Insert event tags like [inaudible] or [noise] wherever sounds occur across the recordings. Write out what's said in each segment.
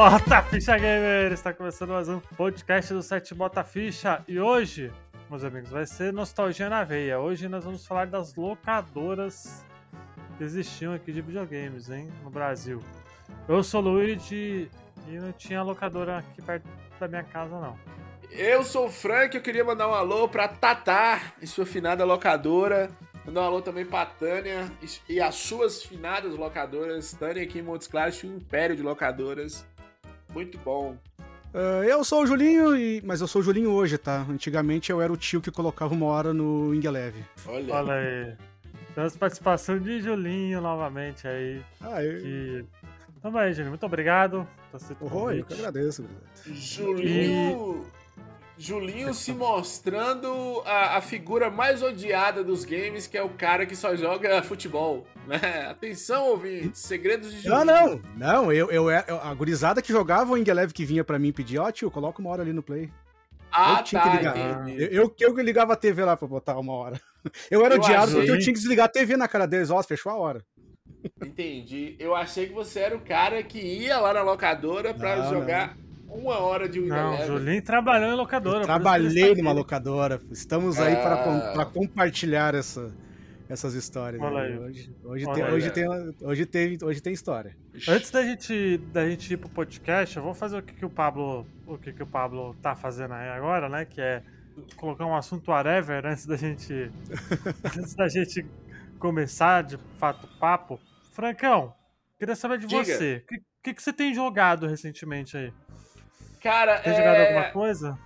Bota Ficha Gamer! Está começando mais um podcast do site Bota Ficha e hoje, meus amigos, vai ser nostalgia na veia. Hoje nós vamos falar das locadoras que existiam aqui de videogames, hein, no Brasil. Eu sou o Luigi e não tinha locadora aqui perto da minha casa, não. Eu sou o Frank, eu queria mandar um alô pra Tatá e sua finada locadora. Mandar um alô também pra Tânia e as suas finadas locadoras. Tânia aqui em Montes Claros tinha um império de locadoras. Muito bom. Uh, eu sou o Julinho, e... mas eu sou o Julinho hoje, tá? Antigamente eu era o tio que colocava uma hora no Ingeleve. Olha. Olha aí. Temos participação de Julinho novamente aí. Ah, eu... Que... Também, Julinho, muito obrigado. Oh, eu que agradeço. Julinho... E... Julinho se mostrando a, a, figura mais odiada dos games, que é o cara que só joga futebol. Né? Atenção, ouvintes, segredos de Julinho. Não, não, não, eu, eu, eu a gurizada que jogava o Ingelev que vinha pra mim pedir, ó oh, tio, coloca uma hora ali no play. Ah, eu tinha tá, que ligar. Eu, eu, eu, ligava a TV lá pra botar uma hora. [laughs] Eu era eu odiado achei... porque eu tinha que desligar a TV na cara deles, ó, fechou a hora. Entendi. Eu achei que você era o cara que ia lá na locadora pra não, jogar... Não uma hora de Windows Não, Julinho trabalhou em locadora. trabalhei numa locadora. Estamos aí para, para compartilhar essa, essas histórias. Olha aí. Hoje, hoje, tem, aí, hoje, tem, hoje, tem, hoje tem história. Antes da gente, da gente ir pro podcast, eu vou fazer o que, que o Pablo o que, que o Pablo tá fazendo aí agora, né? Que é colocar um assunto whatever antes da gente [laughs] antes da gente começar de fato o papo. Francão, queria saber de Diga. você. O que, que, que você tem jogado recentemente aí? Cara, Tem é... jogado alguma coisa?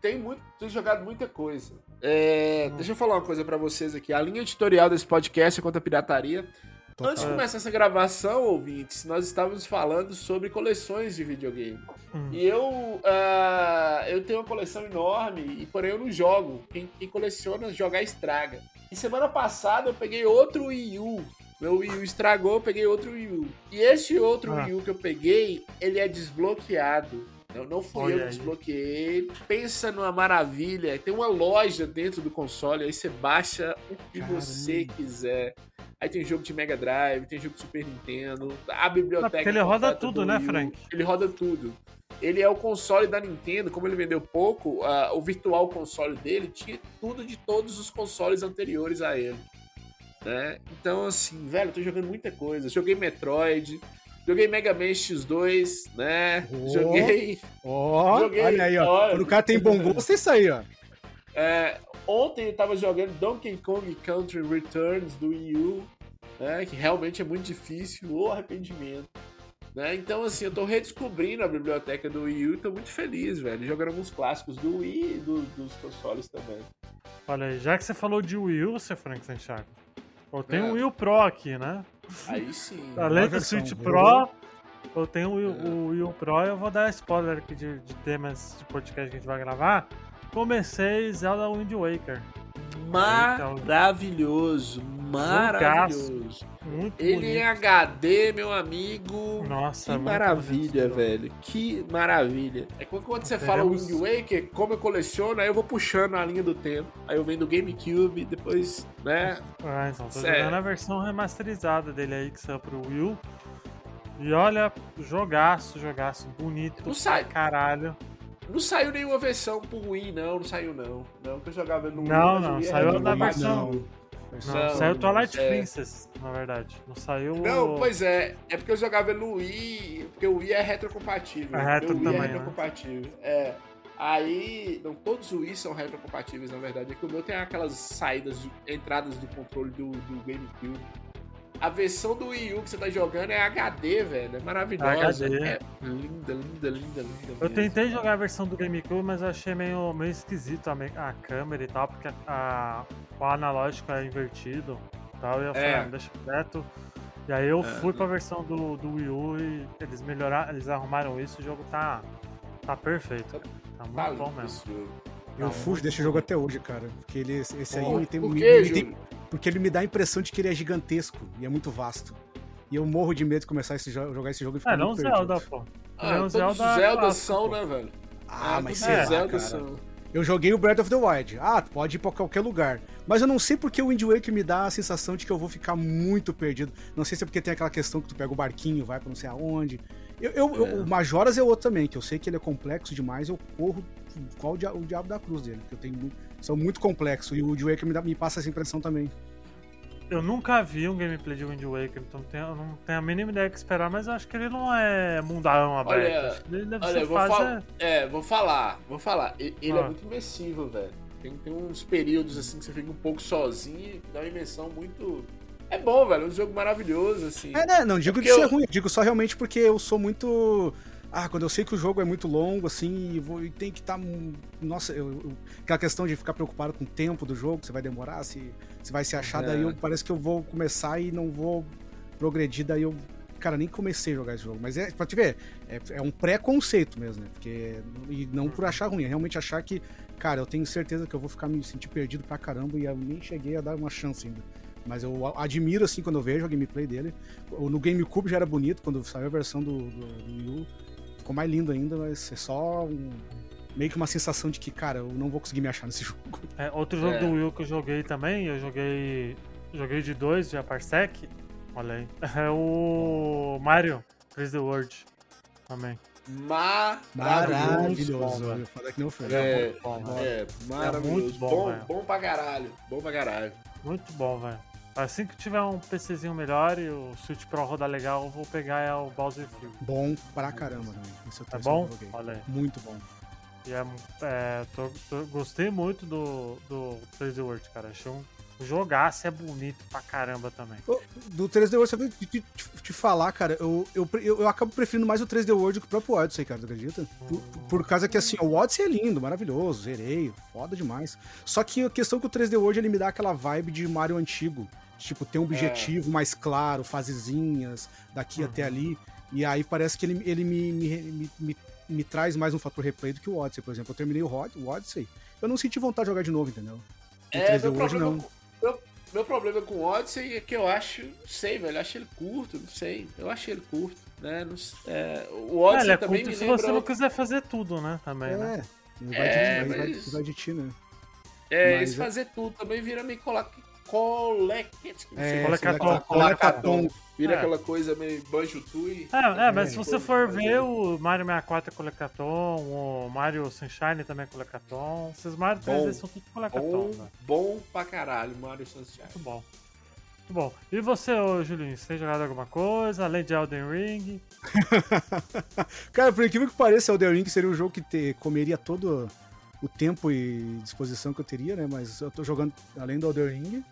Tem, muito, tem jogado muita coisa. É... Hum. Deixa eu falar uma coisa para vocês aqui. A linha editorial desse podcast é contra a pirataria. Total. Antes de começar essa gravação, ouvintes, nós estávamos falando sobre coleções de videogame. Hum. E eu, uh, eu tenho uma coleção enorme, e porém eu não jogo. Quem, quem coleciona, jogar estraga. E semana passada eu peguei outro Wii U. Meu Wii U estragou, eu peguei outro Wii U. E esse outro ah. Wii U que eu peguei, ele é desbloqueado. Não, não fui Olha eu que desbloqueei. Pensa numa maravilha. Tem uma loja dentro do console, aí você baixa o que Caramba. você quiser. Aí tem jogo de Mega Drive, tem jogo de Super Nintendo, a biblioteca. ele roda tudo, né, Frank? Ele roda tudo. Ele é o console da Nintendo, como ele vendeu pouco, uh, o virtual console dele tinha tudo de todos os consoles anteriores a ele. Né? Então, assim, velho, eu tô jogando muita coisa. Joguei Metroid, Joguei Mega Man X2, né? Oh, joguei. Ó, oh, olha aí, ó. Quando o cara tem bom gosto, é isso aí, ó. É, ontem eu tava jogando Donkey Kong Country Returns do Wii U, né? Que realmente é muito difícil, o arrependimento. Né? Então, assim, eu tô redescobrindo a biblioteca do Wii U e tô muito feliz, velho. Jogando alguns clássicos do Wii e do, dos consoles também. Olha aí, já que você falou de Wii U, você Frank Santiago, eu tenho é. um Wii U Pro aqui, né? Aí sim. [laughs] Além do Switch Pro, eu tenho o, o Wii U Pro eu vou dar spoiler aqui de, de temas de podcast que a gente vai gravar. Comecei Zelda Wind Waker. Maravilhoso, maravilhoso. Muito Ele bonito. em HD, meu amigo. Nossa, que maravilha, bonito. velho. Que maravilha. É quando, quando você fala Wind Waker, como eu coleciono, aí eu vou puxando a linha do tempo. Aí eu venho do GameCube, depois, né? Ah, então, tô é. jogando a versão remasterizada dele aí que saiu pro Wii. E olha, jogaço, jogaço, bonito. Não sai. Caralho. Não saiu nenhuma versão pro Wii, não, não saiu não. Não, que eu jogava no Não, Wii, não, saiu da versão. Não, não, saiu Twilight é... Princess, na verdade. Não saiu. Não, pois é. É porque eu jogava no Wii, porque o Wii é retrocompatível. É retro o Wii também, é retrocompatível. Né? É. Aí, não todos os Wii são retrocompatíveis, na verdade. É que o meu tem aquelas saídas, entradas do controle do, do GameCube a versão do Wii U que você tá jogando é HD, velho. É maravilhosa. HD. É linda, linda, linda, linda. Eu tentei jogar a versão do GameCube, mas eu achei meio, meio esquisito a, a câmera e tal, porque a, a, o analógico é invertido e tal. E eu falei, é. ah, deixa quieto. E aí eu é, fui pra versão do, do Wii U e eles melhoraram, eles arrumaram isso, o jogo tá, tá perfeito. Tá muito tá bom mesmo. Eu tá fujo desse jogo até hoje, cara. Porque ele, esse aí tem, quê, tem, porque ele me dá a impressão de que ele é gigantesco e é muito vasto. E eu morro de medo de começar a jogar esse jogo e ficar É, não Zelda, pô. Ah, não, Zelda, Zelda são, né, velho? Ah, é, mas será, Zelda são. Eu joguei o Breath of the Wild. Ah, pode ir pra qualquer lugar. Mas eu não sei porque o Wind Waker me dá a sensação de que eu vou ficar muito perdido. Não sei se é porque tem aquela questão que tu pega o barquinho, vai pra não sei aonde. Eu, eu, é. O Majoras é outro também, que eu sei que ele é complexo demais, eu corro qual o, dia, o diabo da cruz dele, porque eu tenho são muito complexos, e o Wind Waker me, dá, me passa essa impressão também. Eu nunca vi um gameplay de Wind Waker, então tenho, eu não tenho a mínima ideia que esperar, mas eu acho que ele não é mundão aberto. Olha, ele deve olha, ser vou fase... É, vou falar, vou falar. Ele é ah. é muito imersivo, velho. Tem, tem uns períodos assim que você fica um pouco sozinho e dá uma imersão muito. É bom, velho. É um jogo maravilhoso, assim. É, né? Não digo é que isso é ruim, digo só realmente porque eu sou muito. Ah, quando eu sei que o jogo é muito longo, assim, e, vou, e tem que estar. Tá, nossa, eu, eu, aquela questão de ficar preocupado com o tempo do jogo, se vai demorar, se, se vai se achar, é. daí eu, parece que eu vou começar e não vou progredir, daí eu. Cara, nem comecei a jogar esse jogo. Mas é, pra te ver, é, é um pré-conceito mesmo, né? Porque, e não por achar ruim, é realmente achar que, cara, eu tenho certeza que eu vou ficar me sentir perdido pra caramba e eu nem cheguei a dar uma chance ainda. Mas eu admiro, assim, quando eu vejo a gameplay dele. No GameCube já era bonito, quando saiu a versão do, do, do Wii U ficou mais lindo ainda, mas é só um, meio que uma sensação de que, cara, eu não vou conseguir me achar nesse [laughs] jogo. É, outro jogo é. do Will que eu joguei também, eu joguei. Joguei de dois, de Parsec. Olha aí. [laughs] É o Mario 3D World também. Maravilhoso. Eu falei que não foi. É, é, bom, é, maravilhoso. É muito bom, bom, bom pra caralho. Bom pra caralho. Muito bom, velho. Assim que tiver um PCzinho melhor e o Switch Pro rodar legal, eu vou pegar é o Bowser Fury. Bom pra caramba também. Esse é bom? Olha aí. Muito bom. E é, é tô, tô, gostei muito do, do 3D World, cara. Achei um jogaço, é bonito pra caramba também. Do 3D World, sabe te, te, te, falar, cara, eu, eu, eu, eu, acabo preferindo mais o 3D World que o próprio Odyssey, cara, tu acredita? Por, por, causa que, assim, o Odyssey é lindo, maravilhoso, zerei, foda demais. Só que a questão é que o 3D World, ele me dá aquela vibe de Mario antigo. Tipo, ter um objetivo é. mais claro, fasezinhas, daqui uhum. até ali. E aí parece que ele, ele me, me, me, me, me traz mais um fator replay do que o Odyssey, por exemplo. Eu terminei o, o Odyssey, eu não senti vontade de jogar de novo, entendeu? é, meu hoje, problema, não. Meu, problema com o Odyssey é que eu acho, não sei, velho, eu acho ele curto, não sei. Eu achei ele curto, né? Não, é, o Odyssey é, é também me se lembra... você não quiser fazer tudo, né? Também, é, né? Vai, é, de, vai, mas... vai, vai de ti, né? É, mas, esse é fazer tudo também vira meio coloca Colect. É, Colecaton. Vira é. aquela coisa meio banjo tui. É, é, mas se você for ver, o Mario 64 é Colecaton, o Mario Sunshine também é Colecaton. Esses Mario 3D são tudo Colecaton. Bom, né? bom pra caralho, Mario Sunshine. Muito bom. Muito bom. E você, ô, Julinho, você tem jogado alguma coisa, além de Elden Ring? [laughs] Cara, por incrível que pareça, Elden Ring seria um jogo que te, comeria todo o tempo e disposição que eu teria, né? Mas eu tô jogando, além do Elden Ring,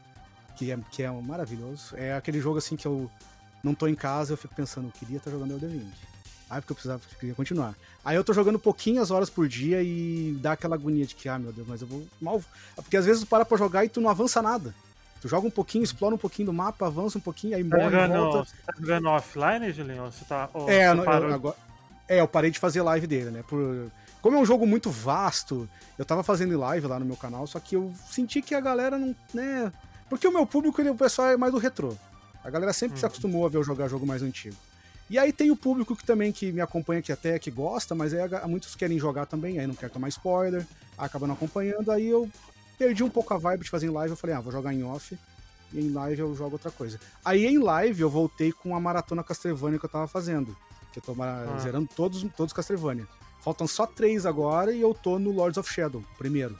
que é, que é maravilhoso. É aquele jogo assim que eu não tô em casa, eu fico pensando, eu queria estar jogando Elden Ring. Ah, porque eu precisava, eu queria continuar. Aí eu tô jogando pouquinhas horas por dia e dá aquela agonia de que, ah, meu Deus, mas eu vou mal. Porque às vezes tu para pra jogar e tu não avança nada. Tu joga um pouquinho, explora um pouquinho do mapa, avança um pouquinho, aí tá morre jogando, volta. Você tá jogando offline, Julinho? Você tá, é, você eu, agora, é, eu parei de fazer live dele, né? Por, como é um jogo muito vasto, eu tava fazendo live lá no meu canal, só que eu senti que a galera não, né, porque o meu público, ele, o pessoal é mais do retrô. A galera sempre uhum. se acostumou a ver eu jogar jogo mais antigo. E aí tem o público que também que me acompanha, que até que gosta, mas aí muitos querem jogar também, aí não quer tomar spoiler, acaba não acompanhando, aí eu perdi um pouco a vibe de fazer em live, eu falei, ah, vou jogar em off, e em live eu jogo outra coisa. Aí em live eu voltei com a maratona Castlevania que eu tava fazendo, que eu tô ah. zerando todos, todos Castlevania. Faltam só três agora e eu tô no Lords of Shadow, primeiro.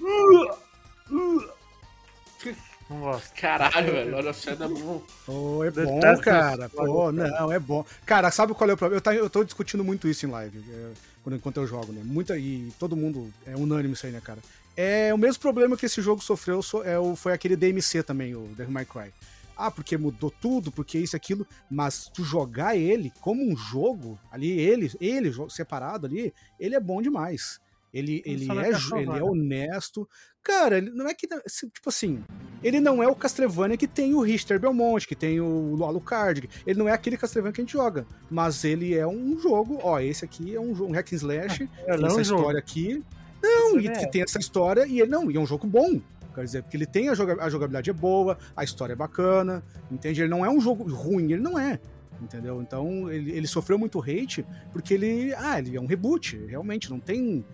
Não gosto. Caralho, velho. Lord of Shadow é bom. Oh, é bom, cara. Pô, não, é bom. Cara, sabe qual é o problema? Eu, tá, eu tô discutindo muito isso em live, é, enquanto eu jogo, né? Muita, e todo mundo é unânime isso aí, né, cara? É o mesmo problema que esse jogo sofreu é o, foi aquele DMC também, o Devil May Cry. Ah, porque mudou tudo, porque isso aquilo, mas tu jogar ele como um jogo, ali, ele, ele separado ali, ele é bom demais. Ele, ele, é, ele é honesto. Cara, ele não é que. Tipo assim, ele não é o Castlevania que tem o Richter Belmont, que tem o Alucard. Ele não é aquele Castlevania que a gente joga. Mas ele é um jogo. Ó, esse aqui é um, um hack and slash. É, tem essa é um história aqui. Não, e é. tem essa história. E ele não, e é um jogo bom. Quer dizer, porque ele tem a, a jogabilidade é boa, a história é bacana, entende? Ele não é um jogo ruim, ele não é entendeu? Então ele, ele sofreu muito hate porque ele, ah, ele é um reboot, realmente não tem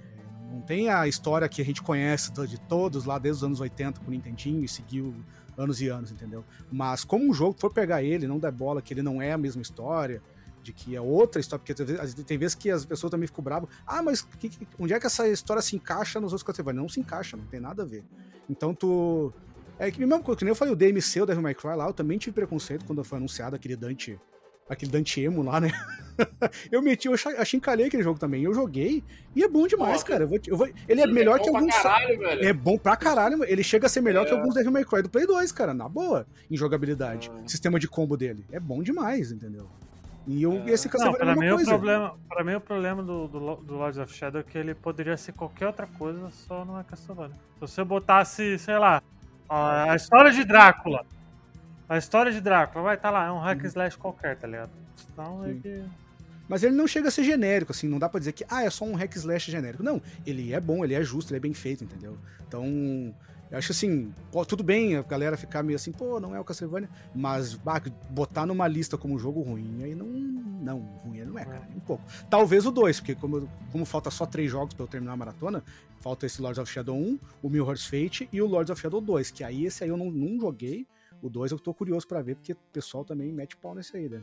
não tem a história que a gente conhece de todos lá desde os anos 80 com o Nintendinho e seguiu anos e anos, entendeu? Mas como um jogo for pegar ele, não der bola, que ele não é a mesma história, de que é outra história, porque tem vezes que as pessoas também ficam bravas. Ah, mas que, que, onde é que essa história se encaixa nos outros Castlevania? Não se encaixa, não tem nada a ver. Então tu. É que mesmo que nem eu falei, o DMC, o Devil May Cry lá, eu também tive preconceito quando foi anunciado aquele Dante. Aquele Dante Emo lá, né? [laughs] eu meti, eu achincalhei aquele jogo também. Eu joguei e é bom demais, cara. Eu vou, eu vou, ele é melhor é que alguns. Caralho, velho. É bom pra caralho, ele chega a ser melhor é. que alguns Devil May Cry do Play 2, cara, na boa, em jogabilidade. Ah. Sistema de combo dele. É bom demais, entendeu? E eu, é. esse Castlevania não, pra é mim, coisa. O problema, pra mim, o problema do, do, do Lords of Shadow é que ele poderia ser qualquer outra coisa, só não é Castlevania. Se você botasse, sei lá, a história de Drácula. A história de Drácula vai estar tá lá, é um hack and slash qualquer, tá ligado? Então é que. Mas ele não chega a ser genérico, assim, não dá pra dizer que, ah, é só um hack slash genérico. Não, ele é bom, ele é justo, ele é bem feito, entendeu? Então, eu acho assim, tudo bem a galera ficar meio assim, pô, não é o Castlevania, mas bah, botar numa lista como jogo ruim, aí não. Não, ruim não é, cara, um pouco. Talvez o 2, porque como, como falta só três jogos pra eu terminar a maratona, falta esse Lords of Shadow 1, o Mirror's Fate e o Lords of Shadow 2, que aí esse aí eu não, não joguei, o 2 eu tô curioso para ver, porque o pessoal também mete pau nesse aí, né?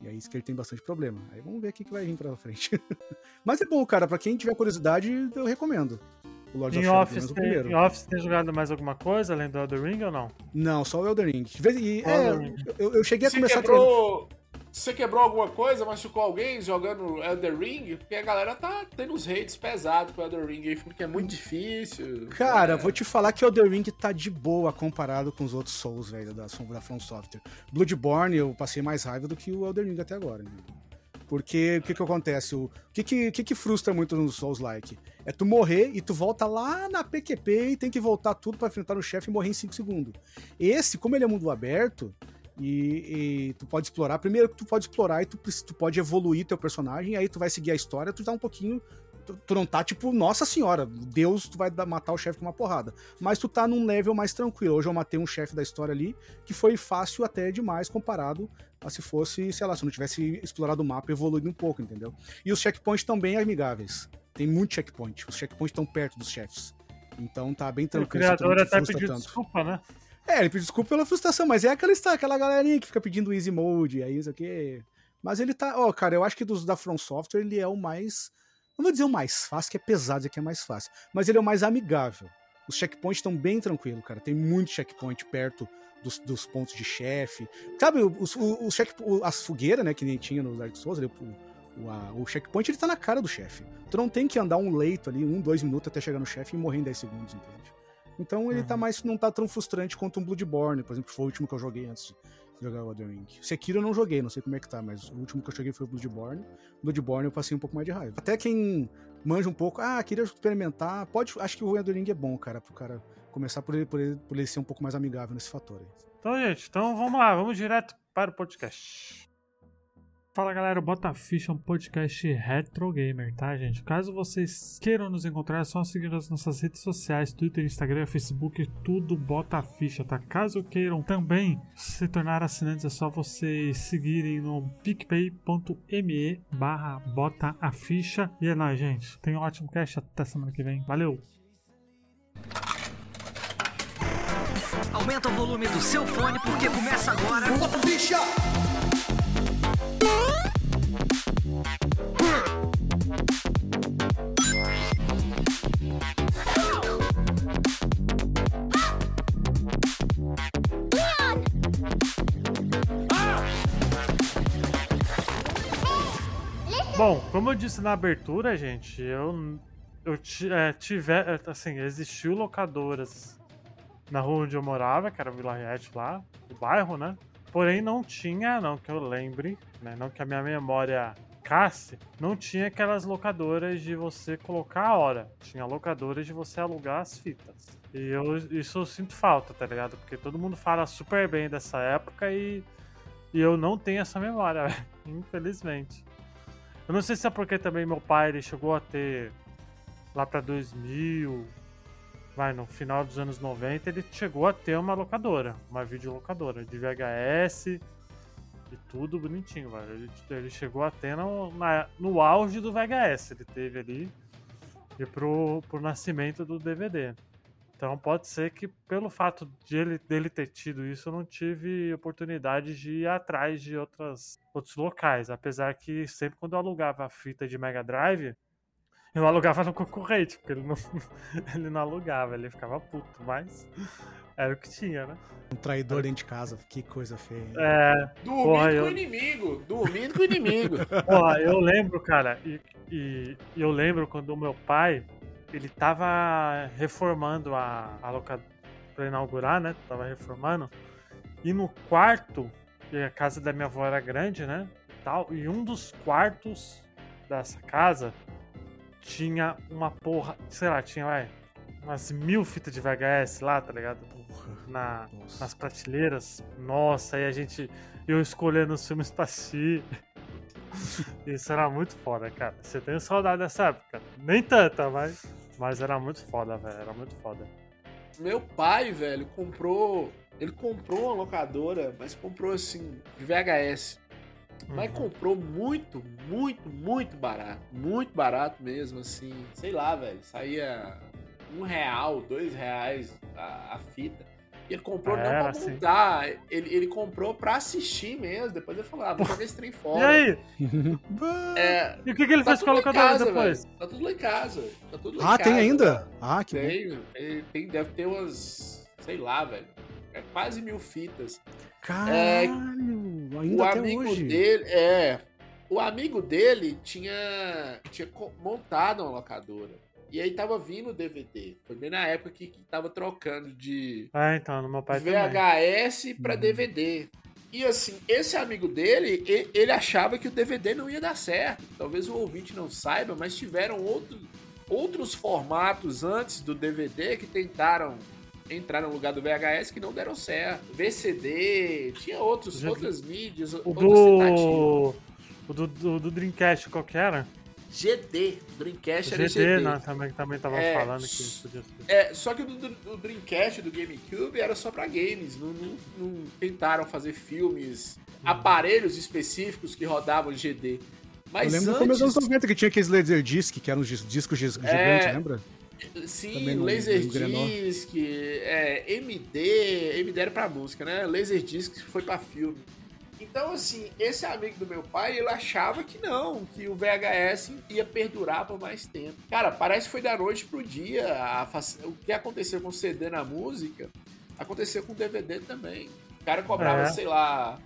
E aí isso que ele tem bastante problema. Aí vamos ver o que vai vir pra frente. [laughs] Mas é bom, cara, para quem tiver curiosidade, eu recomendo o Lords em of Shadow, tem, Em Office tem jogado mais alguma coisa além do Elden Ring ou não? Não, só o Elden Ring. E, é, eu, eu, cheguei a começar quebrou... a você quebrou alguma coisa, machucou alguém jogando Elden Ring? Porque a galera tá tendo uns hates pesados com o Elden Ring aí, porque é muito difícil. Cara, é. vou te falar que o Elden Ring tá de boa comparado com os outros Souls, velho, da, da From Software. Bloodborne eu passei mais raiva do que o Elden Ring até agora. Né? Porque o que que acontece? O que que, que que frustra muito no Souls-like? É tu morrer e tu volta lá na PQP e tem que voltar tudo para enfrentar o chefe e morrer em 5 segundos. Esse, como ele é mundo aberto, e, e, tu pode explorar. Primeiro tu pode explorar e tu, tu pode evoluir teu personagem, aí tu vai seguir a história, tu dá um pouquinho. Tu, tu não tá tipo, nossa senhora, Deus, tu vai matar o chefe com uma porrada. Mas tu tá num level mais tranquilo. Hoje eu matei um chefe da história ali que foi fácil até demais comparado a se fosse, sei lá, se eu não tivesse explorado o mapa e evoluído um pouco, entendeu? E os checkpoints bem amigáveis. Tem muito checkpoint. Os checkpoints estão perto dos chefes. Então tá bem tranquilo. O criador até pediu tanto. desculpa, né? É, ele pediu desculpa pela frustração, mas é aquela, aquela galerinha que fica pedindo easy mode, aí isso aqui. Mas ele tá. Ó, oh, cara, eu acho que dos da From Software ele é o mais. Não vou dizer o mais fácil, que é pesado dizer que é mais fácil. Mas ele é o mais amigável. Os checkpoints estão bem tranquilos, cara. Tem muito checkpoint perto dos, dos pontos de chefe. Sabe, os, os, check, as fogueiras, né, que nem tinha nos Dark Souls, o, a, o checkpoint ele tá na cara do chefe. Tu não tem que andar um leito ali, um, dois minutos até chegar no chefe e morrer em 10 segundos, entende? Então ele tá uhum. tá mais. não tá tão frustrante quanto um Bloodborne, por exemplo, que foi o último que eu joguei antes de jogar o Elden Ring. Sekiro eu não joguei, não sei como é que tá, mas o último que eu joguei foi o Bloodborne. Bloodborne eu passei um pouco mais de raiva. Até quem manja um pouco, ah, queria experimentar, pode. Acho que o Elden Ring é bom, cara, pro cara começar por ele, por ele, por ele ser um pouco mais amigável nesse fator aí. Então, gente, então vamos lá, vamos direto para o podcast. Fala galera, Bota Ficha é um podcast retro gamer, tá gente? Caso vocês queiram nos encontrar, é só seguir as nossas redes sociais, Twitter, Instagram, Facebook, tudo Bota Ficha, tá? Caso queiram também se tornar assinantes, é só vocês seguirem no picpay.me barra Bota a Ficha. E é nóis, gente. Tenha um ótimo cast, até semana que vem. Valeu! Aumenta o volume do seu fone porque começa agora... Bota Ficha! Bom, como eu disse na abertura, gente, eu, eu é, tiver, é, assim, existiu locadoras na rua onde eu morava, que era Vila Riete lá, o bairro, né? Porém, não tinha, não que eu lembre, né? Não que a minha memória casse, não tinha aquelas locadoras de você colocar a hora. Tinha locadoras de você alugar as fitas. E eu, isso eu sinto falta, tá ligado? Porque todo mundo fala super bem dessa época e, e eu não tenho essa memória, [laughs] infelizmente. Eu não sei se é porque também meu pai ele chegou a ter lá para 2000, vai no final dos anos 90, ele chegou a ter uma locadora, uma videolocadora de VHS e tudo bonitinho, velho. Ele, ele chegou a ter no, na, no auge do VHS, ele teve ali e pro, pro nascimento do DVD. Então pode ser que pelo fato de ele, dele ter tido isso, eu não tive oportunidade de ir atrás de outras, outros locais. Apesar que sempre quando eu alugava a fita de Mega Drive, eu alugava no concorrente, porque ele não, [laughs] ele não alugava, ele ficava puto, mas era o que tinha, né? Um traidor dentro de casa, que coisa feia. É. Dormindo porra, com eu... o inimigo, dormindo com o inimigo. [laughs] Porra, eu lembro, cara, e, e eu lembro quando o meu pai, ele tava reformando a, a locadora pra inaugurar, né? Tava reformando. E no quarto, a casa da minha avó era grande, né? Tal, e um dos quartos dessa casa tinha uma porra, sei lá, tinha, vai, umas mil fitas de VHS lá, tá ligado? Porra, Na, nas prateleiras. Nossa, aí a gente, eu escolhendo os filmes pra assistir. [laughs] Isso era muito foda, cara. Você tem saudade dessa época? Nem tanta, mas, mas era muito foda, velho. Era muito foda. Meu pai, velho, comprou. Ele comprou uma locadora, mas comprou assim, de VHS. Mas uhum. comprou muito, muito, muito barato. Muito barato mesmo, assim. Sei lá, velho. Saía um real, dois reais a, a fita. Ele comprou Era, não pra assim. montar, ele, ele comprou pra assistir mesmo. Depois ele falou, ah, vou jogar esse trem fora. [laughs] E aí? [laughs] é, e o que, que ele tá fez com a locadora depois? Véio. Tá tudo lá em casa. Tá tudo ah, casa, tem ainda? Ah, que tem, bom. Tem, tem, deve ter umas, sei lá, velho. É quase mil fitas. Caralho, é, ainda o amigo hoje. dele, é, o amigo dele tinha, tinha montado uma locadora. E aí tava vindo o DVD. Foi bem na época que, que tava trocando de ah, então, no meu pai VHS também. pra uhum. DVD. E assim, esse amigo dele, ele achava que o DVD não ia dar certo. Talvez o ouvinte não saiba, mas tiveram outro, outros formatos antes do DVD que tentaram entrar no lugar do VHS que não deram certo. VCD, tinha outros, outras mídias, o do... O do, do, do Dreamcast, qual que era? GD. Dreamcast era GD. GD, não, também, também tava é, falando que podia ser. É, só que o do, do, Dreamcast, do GameCube, era só pra games. Não, não, não tentaram fazer filmes, hum. aparelhos específicos que rodavam GD. Mas Eu lembro antes... no começo dos anos 90 que tinha aqueles Laserdisc, que eram os discos gigantes, é... lembra? Sim, Laserdisc, é, MD, MD era pra música, né? Laserdisc foi pra filme. Então, assim, esse amigo do meu pai, ele achava que não, que o VHS ia perdurar por mais tempo. Cara, parece que foi da noite pro dia. A, o que aconteceu com o CD na música, aconteceu com o DVD também. O cara cobrava, é. sei lá,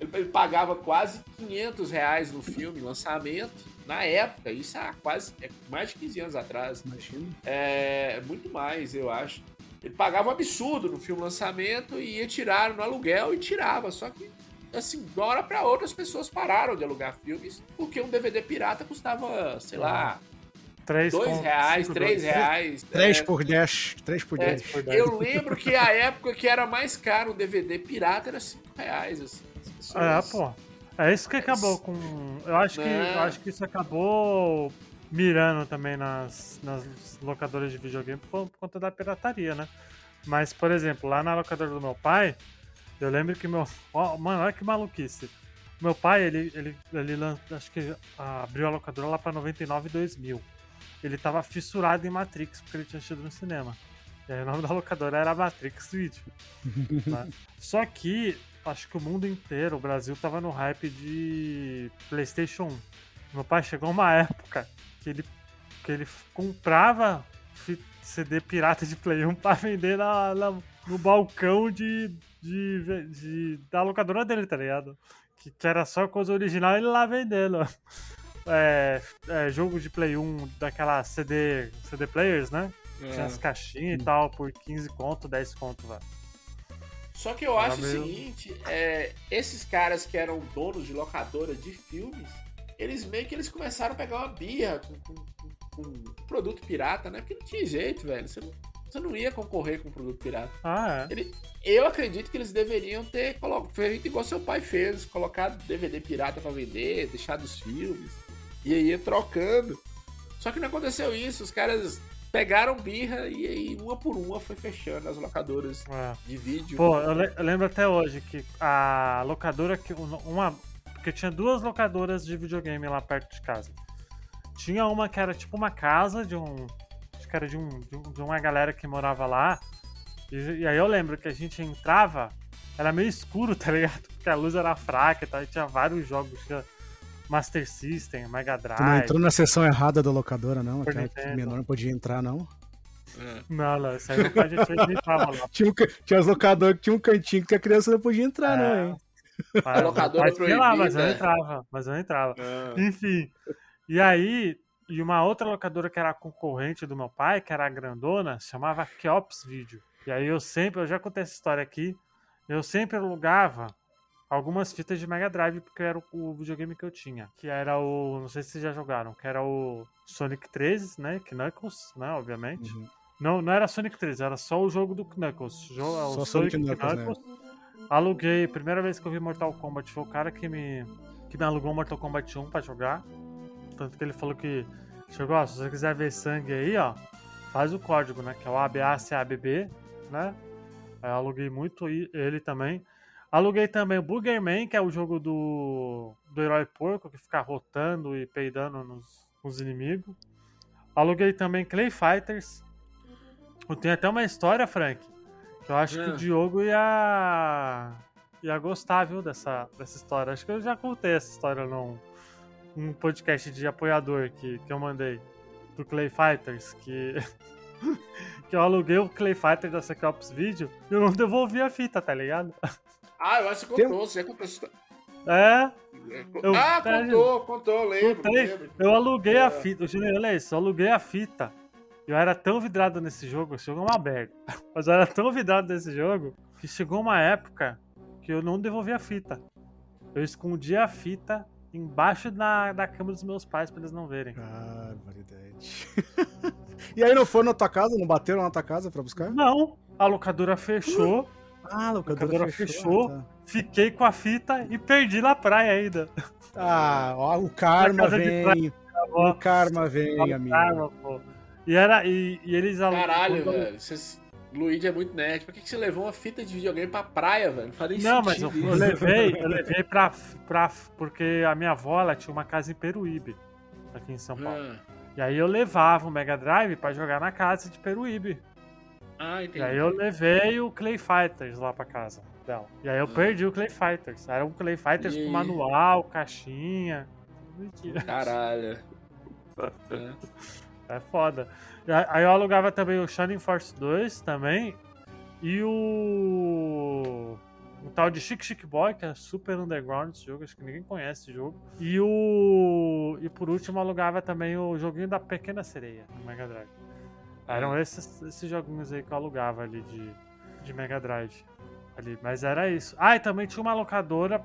ele, ele, pagava quase 500 reais no filme, lançamento, na época. Isso há quase, é mais de 15 anos atrás. Imagina. É, muito mais, eu acho. Ele pagava um absurdo no filme lançamento e ia tirar no aluguel e tirava. Só que assim, de uma hora pra outra as pessoas pararam de alugar filmes, porque um DVD pirata custava, sei lá, Três dois reais, três reais. Três é, por dez. Três por é, dez. Eu lembro que a época que era mais caro um DVD pirata era cinco reais, assim. É, pô. É isso que acabou com. Eu acho que, eu acho que isso acabou mirando também nas, nas locadoras de videogame por, por conta da pirataria, né? Mas, por exemplo, lá na locadora do meu pai, eu lembro que meu. Oh, mano, olha que maluquice. Meu pai, ele, ele, ele acho que abriu a locadora lá pra 99 e 2000. Ele tava fissurado em Matrix, porque ele tinha assistido no cinema. E aí o nome da locadora era Matrix Video. né? [laughs] Só que, acho que o mundo inteiro, o Brasil, tava no hype de PlayStation 1. Meu pai chegou uma época que ele, que ele comprava CD pirata de Play 1 pra vender na, na no balcão de, de, de, da locadora dele, tá ligado? Que, que era só coisa original e ele lá vendendo. [laughs] É, é, jogo de Play 1 daquela CD, CD Players, né? É. Tinha as caixinhas e tal, por 15 conto, 10 conto, velho. Só que eu acho o seguinte, é, esses caras que eram donos de locadora de filmes, eles meio que eles começaram a pegar uma birra com, com, com, com produto pirata, né? Porque não tinha jeito, velho. Você não você não ia concorrer com o produto pirata. Ah, é. Ele, eu acredito que eles deveriam ter feito igual seu pai fez, colocado DVD pirata para vender, deixado os filmes, e aí ia trocando. Só que não aconteceu isso, os caras pegaram birra e aí uma por uma foi fechando as locadoras é. de vídeo. Pô, eu, le eu, lembro até hoje que a locadora que uma porque tinha duas locadoras de videogame lá perto de casa. Tinha uma que era tipo uma casa de um que era de, um, de uma galera que morava lá. E, e, aí eu lembro que a gente entrava, era meio escuro, [laughs] tá ligado? Porque a luz era fraca e tal, e tinha vários jogos. Tinha Master System, Mega Drive. Tu não entrou na sessão errada da locadora, não? Aquela que menor não podia entrar, não? É. Não, não, isso aí a gente entrava lá. [laughs] tinha, um, tinha as locadoras que tinha um cantinho que a criança não podia entrar, é. não, hein? A locadora proibida. Lá, mas eu entrava, mas eu entrava. É. Enfim, e aí, e uma outra locadora que era concorrente do meu pai, que era a grandona, chamava Keops Video. E aí eu sempre, eu já contei essa história aqui, eu sempre alugava algumas fitas de Mega Drive, porque era o, videogame que eu tinha. Que era o. Não sei se vocês já jogaram, que era o Sonic 13, né? Knuckles, né? Obviamente. Uhum. Não, não era Sonic 13, era só o jogo do Knuckles. O, só o Sonic, Sonic Knuckles. Knuckles. Né? Aluguei, primeira vez que eu vi Mortal Kombat foi o cara que me, que me alugou Mortal Kombat 1 pra jogar. Tanto que ele falou que chegou, ó, se você quiser ver sangue aí, ó, faz o código, né? Que é o ABACABB, né? Eu aluguei muito ele também. Aluguei também o Boogerman, que é o jogo do, do herói porco, que fica rotando e peidando nos, nos inimigos. Aluguei também Clay Fighters. Eu tenho até uma história, Frank. Que eu acho é. que o Diogo ia, ia gostar, viu, dessa, dessa história. Acho que eu já contei essa história num, num podcast de apoiador que, que eu mandei do Clay Fighters, que, [laughs] que eu aluguei o Clay Fighter da Secops Video e eu não devolvi a fita, tá ligado? Ah, eu acho que contou, você já contou isso. É? Eu, ah, contou, contou, lembro, lembro. Eu aluguei é. a fita, Júnior, olha isso, eu aluguei a fita. Eu era tão vidrado nesse jogo, esse jogo é uma merda. [laughs] Mas eu era tão vidrado nesse jogo que chegou uma época que eu não devolvi a fita. Eu escondi a fita embaixo da, da cama dos meus pais pra eles não verem. Ah, [laughs] e aí não foram na tua casa? Não bateram na tua casa pra buscar? Não. A locadora fechou. Ah, a locadora, locadora fechou. fechou tá. Fiquei com a fita e perdi na praia ainda. Ah, ó, o karma vem. o karma vem, amigo. Karma, pô. E, era, e, e eles... Caralho, velho. Vocês... Luigi é muito nerd. Por que, que você levou uma fita de videogame pra praia, velho? Não falei Não, mas eu, eu, levei, eu [laughs] levei pra, pra. Porque a minha avó ela tinha uma casa em Peruíbe, aqui em São Paulo. Ah. E aí eu levava o Mega Drive pra jogar na casa de Peruíbe. Ah, entendi. E aí eu levei o Clay Fighters lá pra casa dela. E aí eu ah. perdi o Clay Fighters. Era um Clay Fighters e... com manual, caixinha. Caralho. [laughs] é. É foda. Aí eu alugava também o Shining Force 2 também. E o. O tal de Chic Chic Boy, que é super underground esse jogo, acho que ninguém conhece esse jogo. E o. E por último, alugava também o joguinho da Pequena Sereia, no Mega Drive. Eram esses, esses joguinhos aí que eu alugava ali de, de Mega Drive. Ali. Mas era isso. Ah, e também tinha uma locadora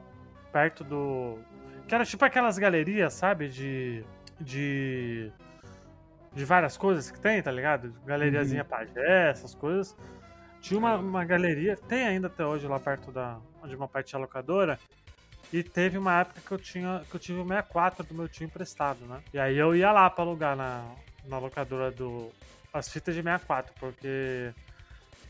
perto do. Que era tipo aquelas galerias, sabe? De. De de várias coisas que tem, tá ligado? Galeriazinha uhum. pajé, essas coisas. Tinha uma, uma galeria, tem ainda até hoje lá perto da onde uma parte tinha locadora. E teve uma época que eu tinha que eu tive o 64 do meu tio emprestado, né? E aí eu ia lá para alugar na, na locadora do as fitas de 64, porque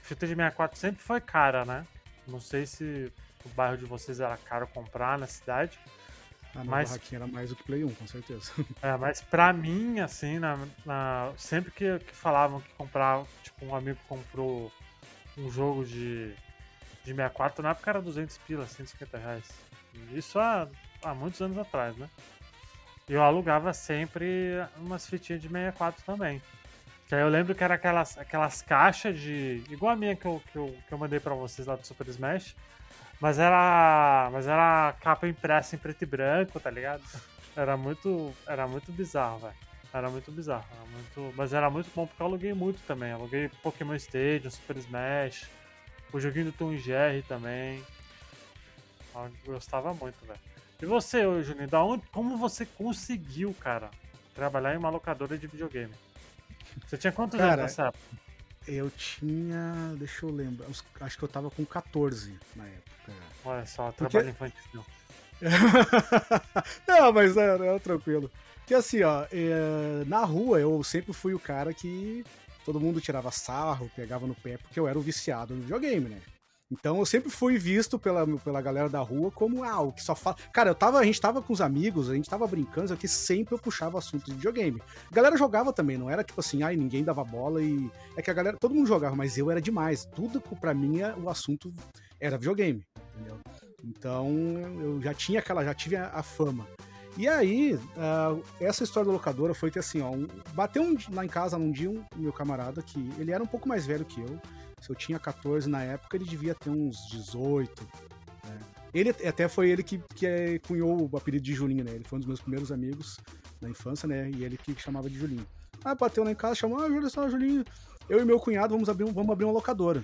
fita de 64 sempre foi cara, né? Não sei se o bairro de vocês era caro comprar na cidade, a nova mas, barraquinha era mais do que Play 1, com certeza. [laughs] É, mas pra mim, assim, na, na sempre que, que falavam que comprava, tipo, um amigo comprou um jogo de, de 64, na época era 200 pilas, 150 reais. Isso há, há muitos anos atrás, né? Eu alugava sempre umas fitinhas de 64 também. Que aí eu lembro que era aquelas, aquelas caixas de. igual a minha que eu, que eu, que eu mandei pra vocês lá do Super Smash mas era. Mas era capa impressa em preto e branco, tá ligado? Era muito. Era muito bizarro, velho. Era muito bizarro. Era muito, mas era muito bom porque eu aluguei muito também. Aluguei Pokémon Stadium, Super Smash, o joguinho do Tom Jerry também. Eu gostava muito, velho. E você, Juninho, da onde, como você conseguiu, cara, trabalhar em uma locadora de videogame? Você tinha quantos cara, anos nessa época? Eu tinha. Deixa eu lembrar. Acho que eu tava com 14 na época. Olha só, trabalho Porque... infantil. [laughs] não, mas era, era tranquilo. Que assim, ó, é, na rua eu sempre fui o cara que todo mundo tirava sarro, pegava no pé, porque eu era o viciado no videogame, né? Então eu sempre fui visto pela, pela galera da rua como ah, o que só fala. Cara, eu tava, a gente tava com os amigos, a gente tava brincando, aqui sempre eu puxava assunto de videogame. A galera jogava também, não era tipo assim, ai, ninguém dava bola e. É que a galera, todo mundo jogava, mas eu era demais. Tudo pra mim o assunto era videogame, entendeu? Então eu já tinha aquela, já tive a, a fama. E aí, uh, essa história da locadora foi que assim, ó, um, bateu um, lá em casa num dia um meu camarada que ele era um pouco mais velho que eu. Se eu tinha 14 na época, ele devia ter uns 18. Né? Ele até foi ele que, que é, cunhou o apelido de Julinho, né? Ele foi um dos meus primeiros amigos na infância, né? E ele que chamava de Julinho. Ah, bateu lá em casa, chamou, ah, Julinho, só Julinho. Eu e meu cunhado vamos abrir, vamos abrir uma locadora.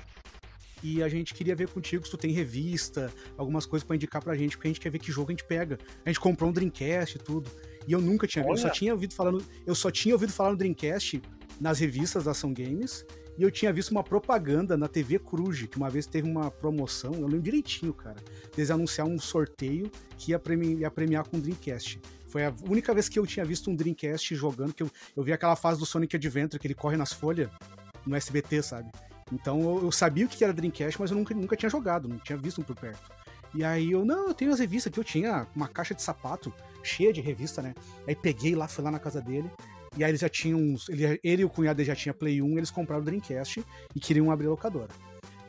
E a gente queria ver contigo se tu tem revista, algumas coisas para indicar pra gente, porque a gente quer ver que jogo a gente pega. A gente comprou um Dreamcast e tudo. E eu nunca tinha visto, eu só tinha ouvido falando, eu só tinha ouvido falar no Dreamcast nas revistas da Ação Games e eu tinha visto uma propaganda na TV Cruz, que uma vez teve uma promoção, eu lembro direitinho, cara. Eles anunciaram um sorteio que ia premiar, ia premiar com Dreamcast. Foi a única vez que eu tinha visto um Dreamcast jogando, que eu, eu vi aquela fase do Sonic Adventure, que ele corre nas folhas, no SBT, sabe? Então eu, eu sabia o que era Dreamcast, mas eu nunca, nunca tinha jogado, não tinha visto um por perto. E aí eu, não, eu tenho as revistas aqui, eu tinha uma caixa de sapato cheia de revista, né? Aí peguei lá, fui lá na casa dele, e aí eles já tinham uns. Ele, ele e o cunhado já tinha Play 1, eles compraram o Dreamcast e queriam abrir a locadora.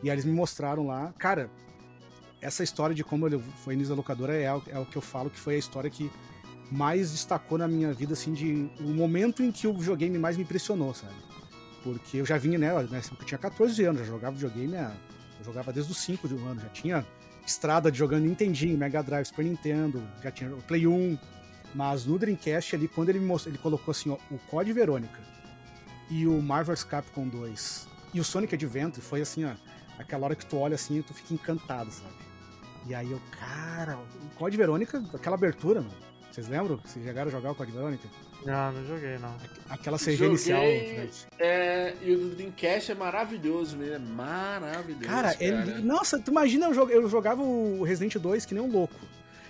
E aí eles me mostraram lá, cara, essa história de como ele foi início da locadora é, é o que eu falo que foi a história que mais destacou na minha vida, assim, de o momento em que o videogame mais me impressionou, sabe? Porque eu já vinha, né, eu tinha 14 anos, já jogava videogame, eu jogava desde os 5 de um ano, já tinha estrada de jogando Nintendinho, Mega Drive, Super Nintendo, já tinha Play 1, mas no Dreamcast ali, quando ele, mostrou, ele colocou assim, ó, o Code Verônica e o Marvel's Capcom 2 e o Sonic Adventure, foi assim, ó, aquela hora que tu olha assim e tu fica encantado, sabe? E aí eu, cara, o Code Verônica, aquela abertura, mano. Vocês lembram? Vocês chegaram a jogar o Code Verônica? Não, não joguei, não. Aquela CG Joguei, inicial. Né? É, e o Dreamcast é maravilhoso mesmo. É maravilhoso. Cara, cara. Ele, nossa, tu imagina, eu, eu jogava o Resident 2 que nem um louco.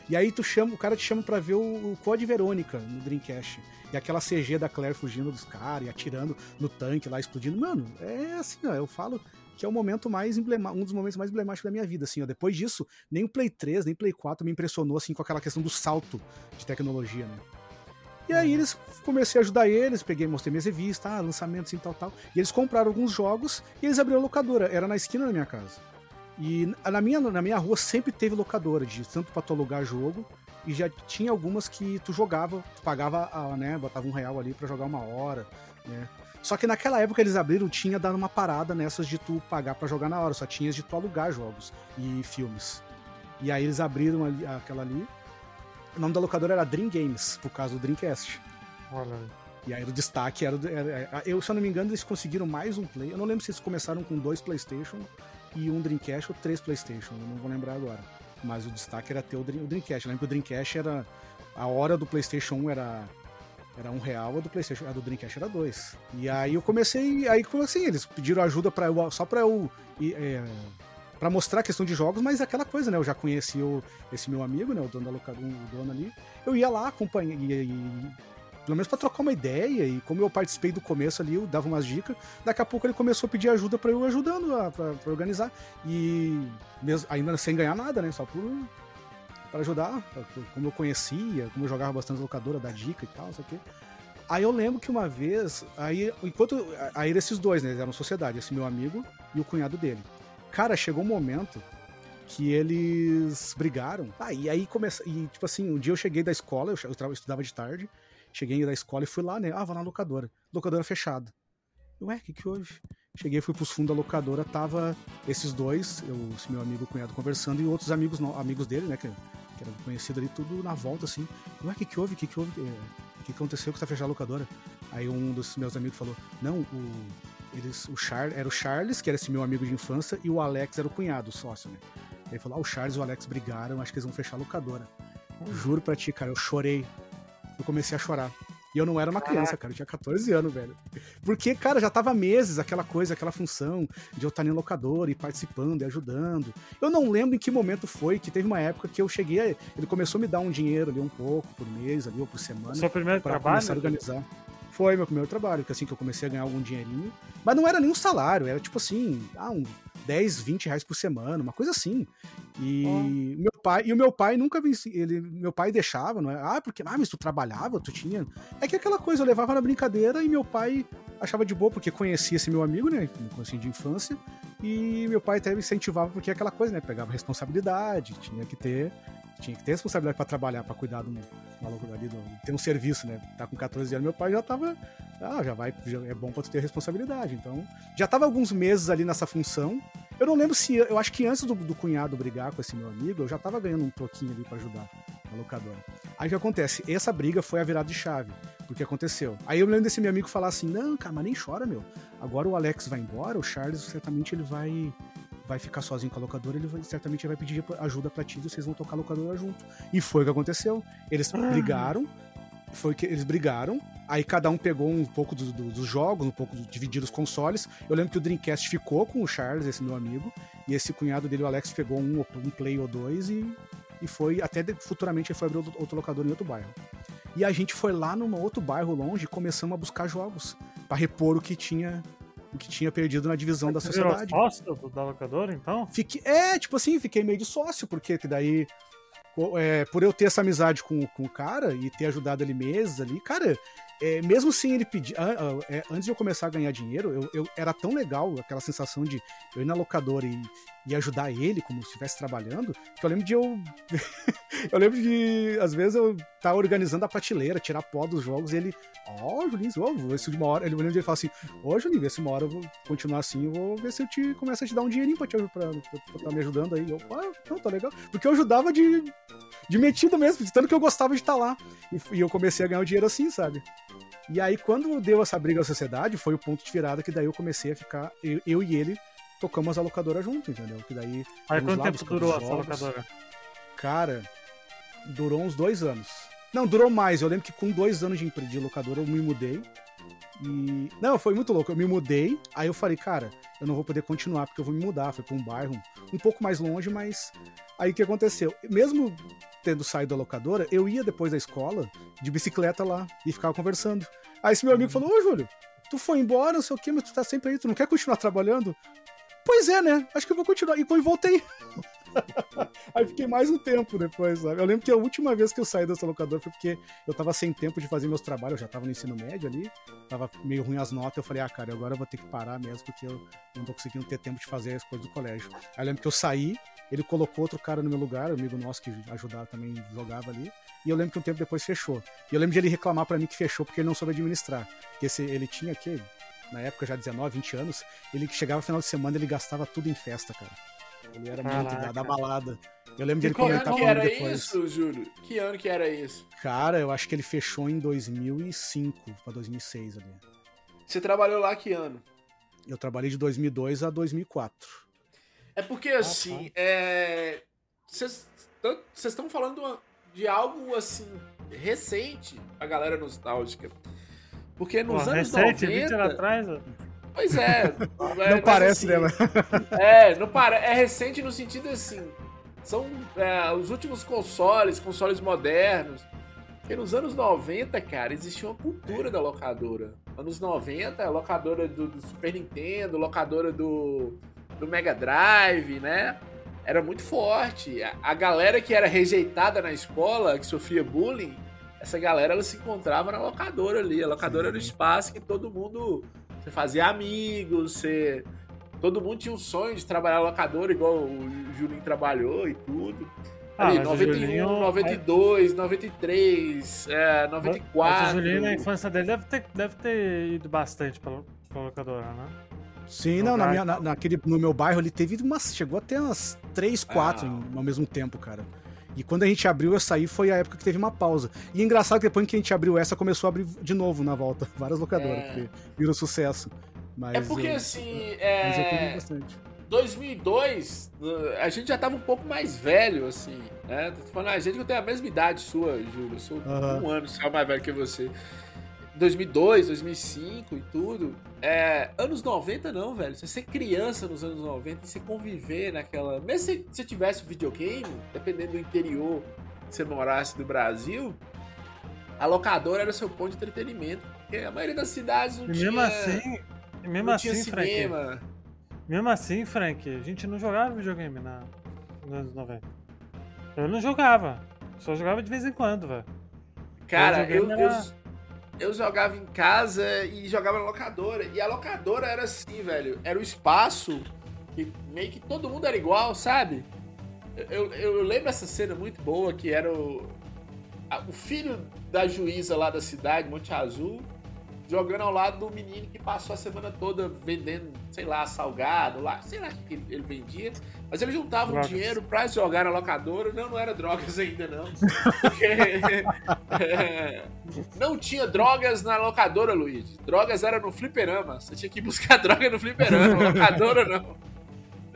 E aí tu chama, o cara te chama para ver o, o Code Verônica no Dreamcast. E aquela CG da Claire fugindo dos caras e atirando no tanque lá, explodindo. Mano, é assim, ó, eu falo que é o momento mais emblemático, um dos momentos mais emblemáticos da minha vida, assim, ó. Depois disso, nem o Play 3, nem o Play 4 me impressionou, assim, com aquela questão do salto de tecnologia, né? E aí eles comecei a ajudar eles, peguei, mostrei minhas revistas, ah, lançamentos e tal, tal. E eles compraram alguns jogos e eles abriram a locadora. Era na esquina da minha casa. E na minha, na minha rua sempre teve locadora, de tanto pra tu alugar jogo, e já tinha algumas que tu jogava, tu pagava, né, botava um real ali para jogar uma hora, né. Só que naquela época eles abriram, tinha dado uma parada nessas de tu pagar para jogar na hora, só tinha de tu alugar jogos e filmes. E aí eles abriram ali, aquela ali. O nome da locadora era Dream Games, por causa do Dreamcast. Olha. E aí o destaque era, era, era, Eu, se eu não me engano, eles conseguiram mais um play. Eu não lembro se eles começaram com dois PlayStation e um Dreamcast ou três PlayStation, eu não vou lembrar agora. Mas o destaque era ter o, Dream, o Dreamcast. Eu lembro que o Dreamcast era. A hora do PlayStation 1 era. Era um real, a do PlayStation, a do Dreamcast era dois. E aí eu comecei. Aí, assim, eles pediram ajuda para só pra eu. É, para mostrar a questão de jogos, mas aquela coisa, né? Eu já conheci o, esse meu amigo, né? O dono da locadora, o dono ali. Eu ia lá, acompanhar, e, pelo menos para trocar uma ideia. E como eu participei do começo ali, eu dava umas dicas. Daqui a pouco ele começou a pedir ajuda para eu ajudando a, pra, pra, organizar. E mesmo, ainda sem ganhar nada, né? Só por para ajudar, como eu conhecia, como eu jogava bastante locadora, da dica e tal, isso aqui. Aí eu lembro que uma vez, aí enquanto aí esses dois, né, eram sociedade, esse meu amigo e o cunhado dele. Cara, chegou um momento que eles brigaram. Ah, e aí começa, e tipo assim, um dia eu cheguei da escola, eu, eu estudava de tarde, Cheguei da escola e fui lá, né? Ah, vou na locadora. Locadora fechada. Ué, o que que houve? Cheguei, fui pros fundos da locadora, tava esses dois, eu, esse meu amigo cunhado conversando, e outros amigos, amigos dele, né, que, que era conhecido ali, tudo na volta, assim. Ué, o que que houve? O que que houve? O que, que aconteceu que tá fechada a locadora? Aí um dos meus amigos falou, não, o, eles, o Char, era o Charles, que era esse meu amigo de infância, e o Alex era o cunhado, o sócio, né? Ele falou, ah, o Charles e o Alex brigaram, acho que eles vão fechar a locadora. Juro pra ti, cara, eu chorei eu comecei a chorar. E eu não era uma criança, cara, eu tinha 14 anos, velho. Porque, cara, já tava meses aquela coisa, aquela função de eu estar em locador e participando e ajudando. Eu não lembro em que momento foi, que teve uma época que eu cheguei, a... ele começou a me dar um dinheiro ali um pouco por mês ali ou por semana. Seu primeiro pra trabalho? começar a organizar. Foi meu primeiro trabalho, que assim que eu comecei a ganhar algum dinheirinho. Mas não era nem um salário, era tipo assim, ah, um 10, 20 reais por semana, uma coisa assim. E oh. meu pai, e o meu pai nunca ele, meu pai deixava, não é? Ah, porque, ah, mas tu trabalhava, tu tinha. É que aquela coisa eu levava na brincadeira e meu pai achava de boa porque conhecia esse meu amigo, né, conhecia de infância, e meu pai até me incentivava porque é aquela coisa, né, pegava responsabilidade, tinha que ter tinha que ter responsabilidade para trabalhar, para cuidar do maluco ali, ter um serviço, né? Tá com 14 anos, meu pai já tava, ah, já vai, já é bom para tu ter responsabilidade. Então, já tava alguns meses ali nessa função. Eu não lembro se, eu acho que antes do, do cunhado brigar com esse meu amigo, eu já tava ganhando um troquinho ali para ajudar a locadora. Aí o que acontece? Essa briga foi a virada de chave. Porque aconteceu. Aí eu lembro desse meu amigo falar assim: Não, cara, mas nem chora, meu. Agora o Alex vai embora, o Charles certamente ele vai vai ficar sozinho com a locadora, ele vai, certamente vai pedir ajuda pra ti e vocês vão tocar a locadora junto. E foi o que aconteceu. Eles ah. brigaram, foi que eles brigaram, aí cada um pegou um pouco do, do, dos jogos, um pouco de dividir os consoles. Eu lembro que o Dreamcast ficou com o Charles, esse meu amigo, e esse cunhado dele, o Alex, pegou um, um Play ou dois e, e foi, até futuramente ele foi abrir outro, locador em outro bairro. E a gente foi lá num outro bairro longe e começamos a buscar jogos para repor o que tinha que tinha perdido na divisão da sociedade. Virou sócio da locadora, então? Fique, é, tipo assim, fiquei meio de sócio, porque daí é, por eu ter essa amizade com, com o cara e ter ajudado ele meses ali, cara, é, mesmo sem ele pedir. É, antes de eu começar a ganhar dinheiro, eu, eu, era tão legal aquela sensação de eu ir na locadora e, e ajudar ele como se estivesse trabalhando, que eu lembro de eu. [laughs] eu lembro de, às vezes, eu estar tá organizando a prateleira, tirar pó dos jogos e ele. Ó, oh, Julinho, vou ver se uma hora. Ele lembro de ele assim: Ô, oh, Julinho, vê se uma hora eu vou continuar assim, eu vou ver se eu te começo a te dar um dinheirinho pra, te, pra, pra, pra tá me ajudando aí. Eu, ah, não, tá legal. Porque eu ajudava de, de metido mesmo, de tanto que eu gostava de estar tá lá. E, e eu comecei a ganhar o dinheiro assim, sabe? E aí, quando deu essa briga à sociedade, foi o ponto de virada que daí eu comecei a ficar, eu, eu e ele, tocamos a locadora junto, entendeu? Que daí. Aí quanto tempo durou essa locadora? Cara, durou uns dois anos. Não, durou mais. Eu lembro que com dois anos de, de locadora eu me mudei. E. Não, foi muito louco. Eu me mudei, aí eu falei, cara, eu não vou poder continuar porque eu vou me mudar. Foi pra um bairro um pouco mais longe, mas. Aí o que aconteceu? Mesmo tendo saído da locadora, eu ia depois da escola de bicicleta lá e ficava conversando. Aí esse meu amigo falou: Ô, Júlio, tu foi embora, não sei o quê, mas tu tá sempre aí, tu não quer continuar trabalhando? Pois é, né? Acho que eu vou continuar. E depois voltei. [laughs] Aí fiquei mais um tempo depois, sabe? Eu lembro que a última vez que eu saí dessa locadora foi porque eu tava sem tempo de fazer meus trabalhos, eu já tava no ensino médio ali, tava meio ruim as notas, eu falei, ah, cara, agora eu vou ter que parar mesmo, porque eu não tô conseguindo ter tempo de fazer as coisas do colégio. Aí eu lembro que eu saí, ele colocou outro cara no meu lugar, um amigo nosso que ajudava também, jogava ali, e eu lembro que um tempo depois fechou. E eu lembro de ele reclamar para mim que fechou porque ele não soube administrar. Porque ele tinha aqui, na época já 19, 20 anos, ele que chegava no final de semana, ele gastava tudo em festa, cara. Ele era Caraca. muito da, da, balada. Eu lembro de ele comentar comigo depois. Que era isso, Júlio? Que ano que era isso? Cara, eu acho que ele fechou em 2005 para 2006 ali. Você trabalhou lá que ano? Eu trabalhei de 2002 a 2004. É porque, assim, ah, vocês é... estão falando de algo, assim, recente, a galera nostálgica. Porque nos Pô, anos recente, 90... 20 anos atrás... Pois é. [laughs] é não parece, assim, né? É, não para, é recente no sentido assim. São é, os últimos consoles, consoles modernos. Porque nos anos 90, cara, existia uma cultura da locadora. Anos 90, locadora do, do Super Nintendo, locadora do, do Mega Drive, né? Era muito forte. A, a, galera que era rejeitada na escola, que sofria bullying, essa galera ela se encontrava na locadora ali. A locadora Sim. era o espaço que todo mundo você fazia amigos, você. Todo mundo tinha um sonho de trabalhar locador, igual o Julinho trabalhou e tudo. Ah, Ali, 91, Julinho... 92, 93, é, 94. Mas o Julinho, na infância dele, deve ter, deve ter ido bastante pra, pra locadora, né? Sim, não, na minha, na, naquele, no meu bairro ele teve umas. Chegou até umas 3, 4 ah. ao mesmo tempo, cara. E quando a gente abriu essa aí, foi a época que teve uma pausa. E é engraçado que depois que a gente abriu essa, começou a abrir de novo na volta. [laughs] Várias locadoras, é... porque virou sucesso. Mas, é porque, eu, assim, é... Mas eu 2002, a gente já tava um pouco mais velho, assim, né? Tô falando, a gente que tem a mesma idade sua, Júlio. Eu sou um ano só mais velho que você. 2002, 2005 e tudo. É, anos 90 não, velho. Você ser criança nos anos 90 e você conviver naquela. Mesmo se você tivesse um videogame, dependendo do interior que você morasse do Brasil, a locadora era seu ponto de entretenimento. Porque a maioria das cidades não e tinha. Mesmo assim, mesmo assim, cinema. Mesmo assim, Frank, a gente não jogava videogame na, nos anos 90. Eu não jogava. Só jogava de vez em quando, velho. Cara, eu, eu, eu, jogava em casa e jogava na locadora. E a locadora era assim, velho. Era o espaço que meio que todo mundo era igual, sabe? Eu, eu, eu lembro essa cena muito boa que era o, a, o filho da juíza lá da cidade, Monte Azul, jogando ao lado do menino que passou a semana toda vendendo, sei lá, salgado lá, sei lá o que ele vendia. Mas ele juntava drogas. um dinheiro pra jogar na locadora. Não, não era drogas ainda, não. Porque, [laughs] é, [laughs] não tinha drogas na locadora, Luiz. Drogas era no fliperama. Você tinha que buscar [laughs] droga no fliperama, locadora não.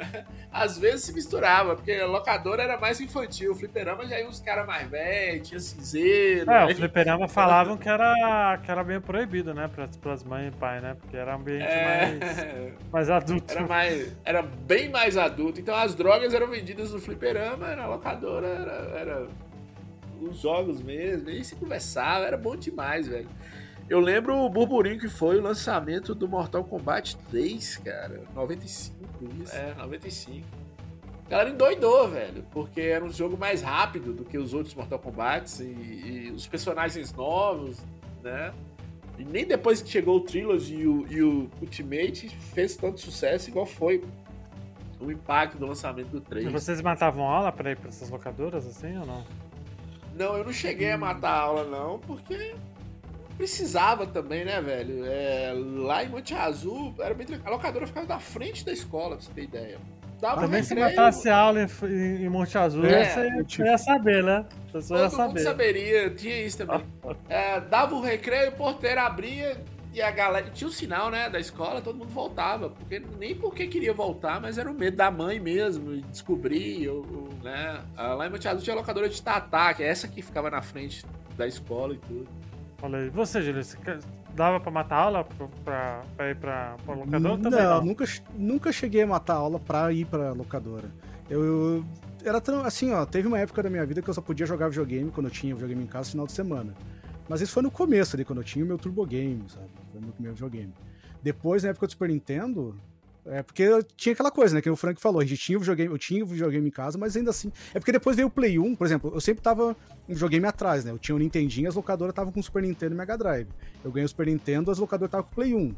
[laughs] às vezes se misturava, porque locadora era mais infantil, o fliperama já ia uns caras mais velhos, tinha cinzeiro. É, né? o fliperama falavam que era, que era bem proibido, né, para as mães e pai, né, porque era um ambiente é... mais, mais adulto. Era, mais, era bem mais adulto, então as drogas eram vendidas no fliperama, na locadora era, era os jogos mesmo, e se conversava, era bom demais, velho. Eu lembro o burburinho que foi o lançamento do Mortal Kombat 3, cara. 95, isso. É, 95. A galera endoidou, velho, porque era um jogo mais rápido do que os outros Mortal Kombat e, e os personagens novos, né? E nem depois que chegou o Trilogy e o, e o Ultimate fez tanto sucesso igual foi o impacto do lançamento do 3. E vocês matavam aula pra ir pra essas locadoras assim ou não? Não, eu não cheguei a matar a aula não, porque precisava também, né, velho? É, lá em Monte Azul, era bem a locadora ficava da frente da escola, pra você ter ideia. Dava também se matasse aula em, em Monte Azul, é, você, tipo... ia saber, né? Todo ia saber. mundo saberia, tinha isso também. [laughs] é, dava o recreio, o porteiro abria e a galera. Tinha o um sinal, né, da escola, todo mundo voltava. Porque, nem porque queria voltar, mas era o medo da mãe mesmo, de descobrir, ou, ou, né? Lá em Monte Azul tinha a locadora de Tatá, que é essa que ficava na frente da escola e tudo. Aí. Você, Júlio, você dava pra matar aula pra, pra, pra ir pra, pra locadora? Não, não, Nunca, nunca cheguei a matar aula pra ir pra locadora. Eu, eu era assim, ó, teve uma época da minha vida que eu só podia jogar videogame quando eu tinha videogame em casa no final de semana. Mas isso foi no começo ali, quando eu tinha o meu Turbo Game, sabe? Foi o meu primeiro videogame. Depois, na época do Super Nintendo, é porque tinha aquela coisa, né? Que o Frank falou, a gente tinha o videogame, eu tinha o videogame em casa, mas ainda assim. É porque depois veio o Play 1, por exemplo, eu sempre tava um videogame atrás, né? Eu tinha o Nintendinho, as locadoras estavam com o Super Nintendo e Mega Drive. Eu ganhei o Super Nintendo, as locadoras estavam com o Play 1.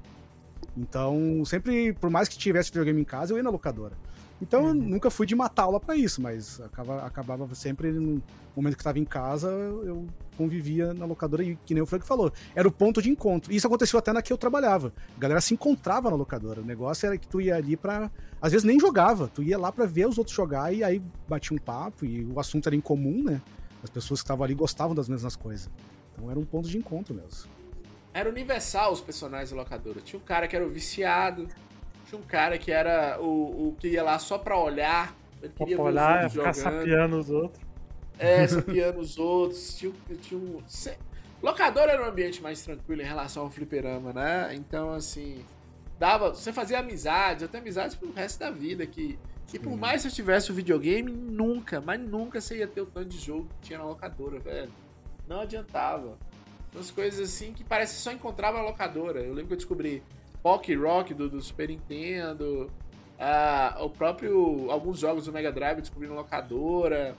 Então, sempre, por mais que tivesse videogame em casa, eu ia na locadora. Então, eu uhum. nunca fui de matar aula para isso, mas acaba, acabava sempre, no momento que estava em casa, eu convivia na locadora e, que nem o Frank falou, era o ponto de encontro. Isso aconteceu até na que eu trabalhava. A galera se encontrava na locadora. O negócio era que tu ia ali para Às vezes nem jogava, tu ia lá para ver os outros jogar e aí batia um papo e o assunto era em comum, né? As pessoas que estavam ali gostavam das mesmas coisas. Então era um ponto de encontro mesmo. Era universal os personagens da locadora. Tinha um cara que era o viciado, tinha um cara que era o, o que ia lá só pra olhar. Ele queria pra olhar, ficar sapiando os outros. É, sapiando os outros. Tinha, tinha um. Locador era um ambiente mais tranquilo em relação ao fliperama, né? Então, assim. Dava. Você fazia amizades, até amizades pro resto da vida. Que, que por mais que você tivesse o videogame, nunca, mas nunca você ia ter o tanto de jogo que tinha na locadora, velho. Não adiantava. Umas coisas assim que parece que só encontrava na locadora. Eu lembro que eu descobri Pock Rock do, do Super Nintendo, uh, o próprio alguns jogos do Mega Drive descobrindo locadora,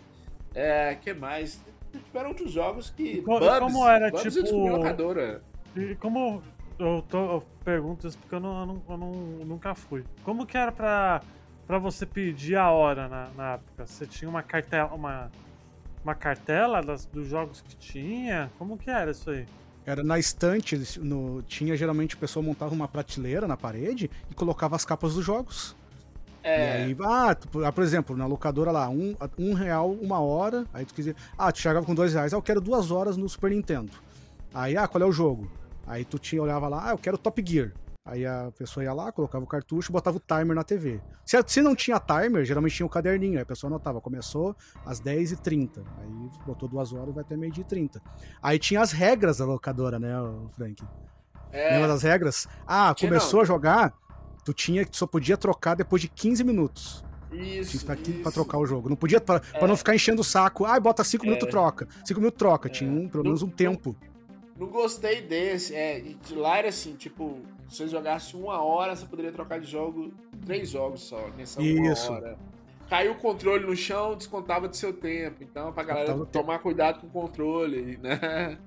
é, que mais? Tiveram outros jogos que como, Bubs, como era Bubs tipo locadora. E como eu, tô, eu pergunto isso porque eu, não, eu, não, eu não, nunca fui. Como que era pra, pra você pedir a hora na, na época? Você tinha uma cartela, uma, uma cartela das, dos jogos que tinha? Como que era isso aí? Era na estante, no, tinha geralmente a pessoa montava uma prateleira na parede e colocava as capas dos jogos. É. E aí, ah, tu, ah, por exemplo, na locadora lá, um, um real uma hora, aí tu quiser. Ah, tu chegava com dois reais, ah, eu quero duas horas no Super Nintendo. Aí, ah, qual é o jogo? Aí tu tinha, olhava lá, ah, eu quero Top Gear. Aí a pessoa ia lá, colocava o cartucho e botava o timer na TV. Se, se não tinha timer, geralmente tinha um caderninho. Aí a pessoa anotava, começou às 10h30. Aí botou duas horas, vai até meio-dia e 30. Aí tinha as regras da locadora, né, Frank? É. Lembra das regras? Ah, começou não. a jogar, tu tinha que só podia trocar depois de 15 minutos. Isso. Tinha que pra trocar o jogo. Não podia, pra, é. pra não ficar enchendo o saco. Ah, bota 5 é. minutos, troca. 5 minutos, troca. Tinha um, pelo menos um tempo. não gostei desse. É, de lá era assim, tipo, se você jogasse uma hora, você poderia trocar de jogo três jogos só, nessa Isso. uma hora. Caiu o controle no chão, descontava do seu tempo. Então, pra galera tomar cuidado com o controle, né?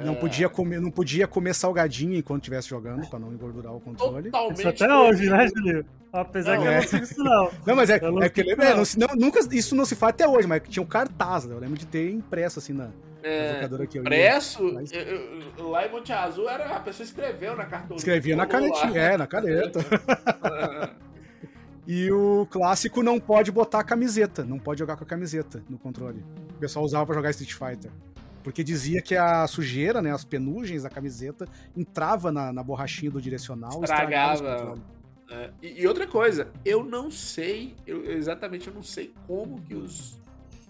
Não, podia comer, não podia comer salgadinho enquanto estivesse jogando, pra não engordurar o controle. Totalmente isso até hoje, né, Julinho? Apesar não, que eu não sigo isso, não. Não, mas é, é porque é, não, nunca, isso não se faz até hoje, mas tinha um cartaz, né? eu lembro de ter impresso assim na, é, impresso? Eu, eu, lá em Monte Azul era, a pessoa escreveu na cartolina. Escrevia na canetinha, é, na caneta. [laughs] e o clássico não pode botar a camiseta, não pode jogar com a camiseta no controle. O pessoal usava pra jogar Street Fighter. Porque dizia que a sujeira, né, as penugens da camiseta, entrava na, na borrachinha do direcional estragava. É, e, e, outra coisa, eu não sei, eu, exatamente eu não sei como que os,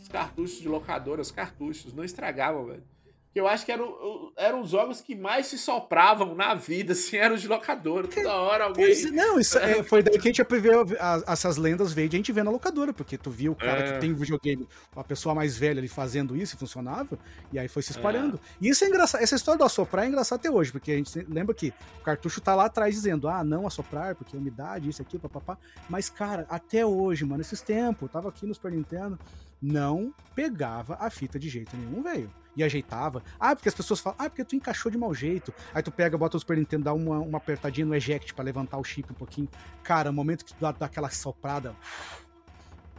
os cartuchos de locadora, os cartuchos, não estragavam, velho que eu acho que eram, eram os jogos que mais se sopravam na vida, [laughs] assim, eram os de locadora. Toda hora alguém. Pois, não, isso é, [laughs] foi daí que a gente aprendeu essas lendas veio de a gente ver na locadora, porque tu viu o cara é. que tem videogame, a pessoa mais velha ali fazendo isso e funcionava, e aí foi se espalhando. É. E isso é engraçado, essa história do assoprar é engraçada até hoje, porque a gente lembra que o cartucho tá lá atrás dizendo, ah, não assoprar, porque umidade, isso aqui, papapá. Mas, cara, até hoje, mano, esses tempos, eu tava aqui no Super Nintendo, não pegava a fita de jeito nenhum, velho e ajeitava. Ah, porque as pessoas falam, ah, porque tu encaixou de mau jeito. Aí tu pega, bota o Super Nintendo, dá uma, uma apertadinha no eject para levantar o chip um pouquinho. Cara, o momento que tu dá, dá aquela soprada,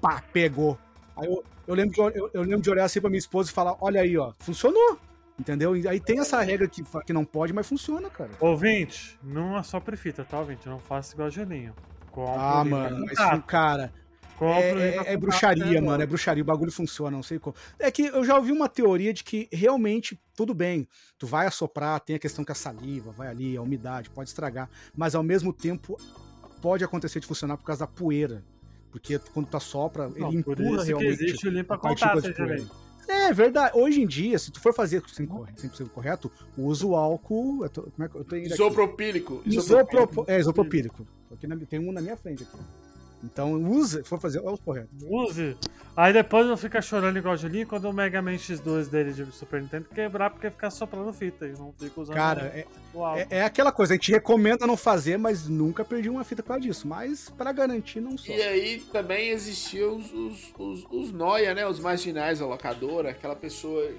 pá, pegou. Aí eu, eu, lembro de, eu, eu, lembro de olhar assim pra minha esposa e falar, olha aí, ó, funcionou. Entendeu? E aí tem essa regra que, que não pode, mas funciona, cara. Ouvinte, não é só prefita, tá, ouvinte? Não faça igual a Julinho. ah, mano, mas, cara, é, é, é bruxaria, mano. É bruxaria. O bagulho funciona, não sei como. É que eu já ouvi uma teoria de que realmente, tudo bem, tu vai assoprar, tem a questão que a saliva vai ali, a umidade, pode estragar. Mas ao mesmo tempo, pode acontecer de funcionar por causa da poeira. Porque quando tu assopra, não, ele empurra realmente. Que existe o limpa contato, é verdade. Hoje em dia, se tu for fazer 100% correto, usa o álcool. Eu tô, como é que eu tô indo isopropílico. Isopropílico. É, isopropílico. Tem um na minha frente aqui. Então use, for fazer, é o correto. Use. Aí depois não fica chorando igual o Julinho quando o Mega Man X2 dele de Super Nintendo quebrar porque fica soprando fita e não fica usando. Cara, é, é, é, aquela coisa, a gente recomenda não fazer, mas nunca perdi uma fita por causa disso. Mas para garantir, não só. E aí também existiam os, os, os, os noia, né? Os marginais da locadora, aquela pessoa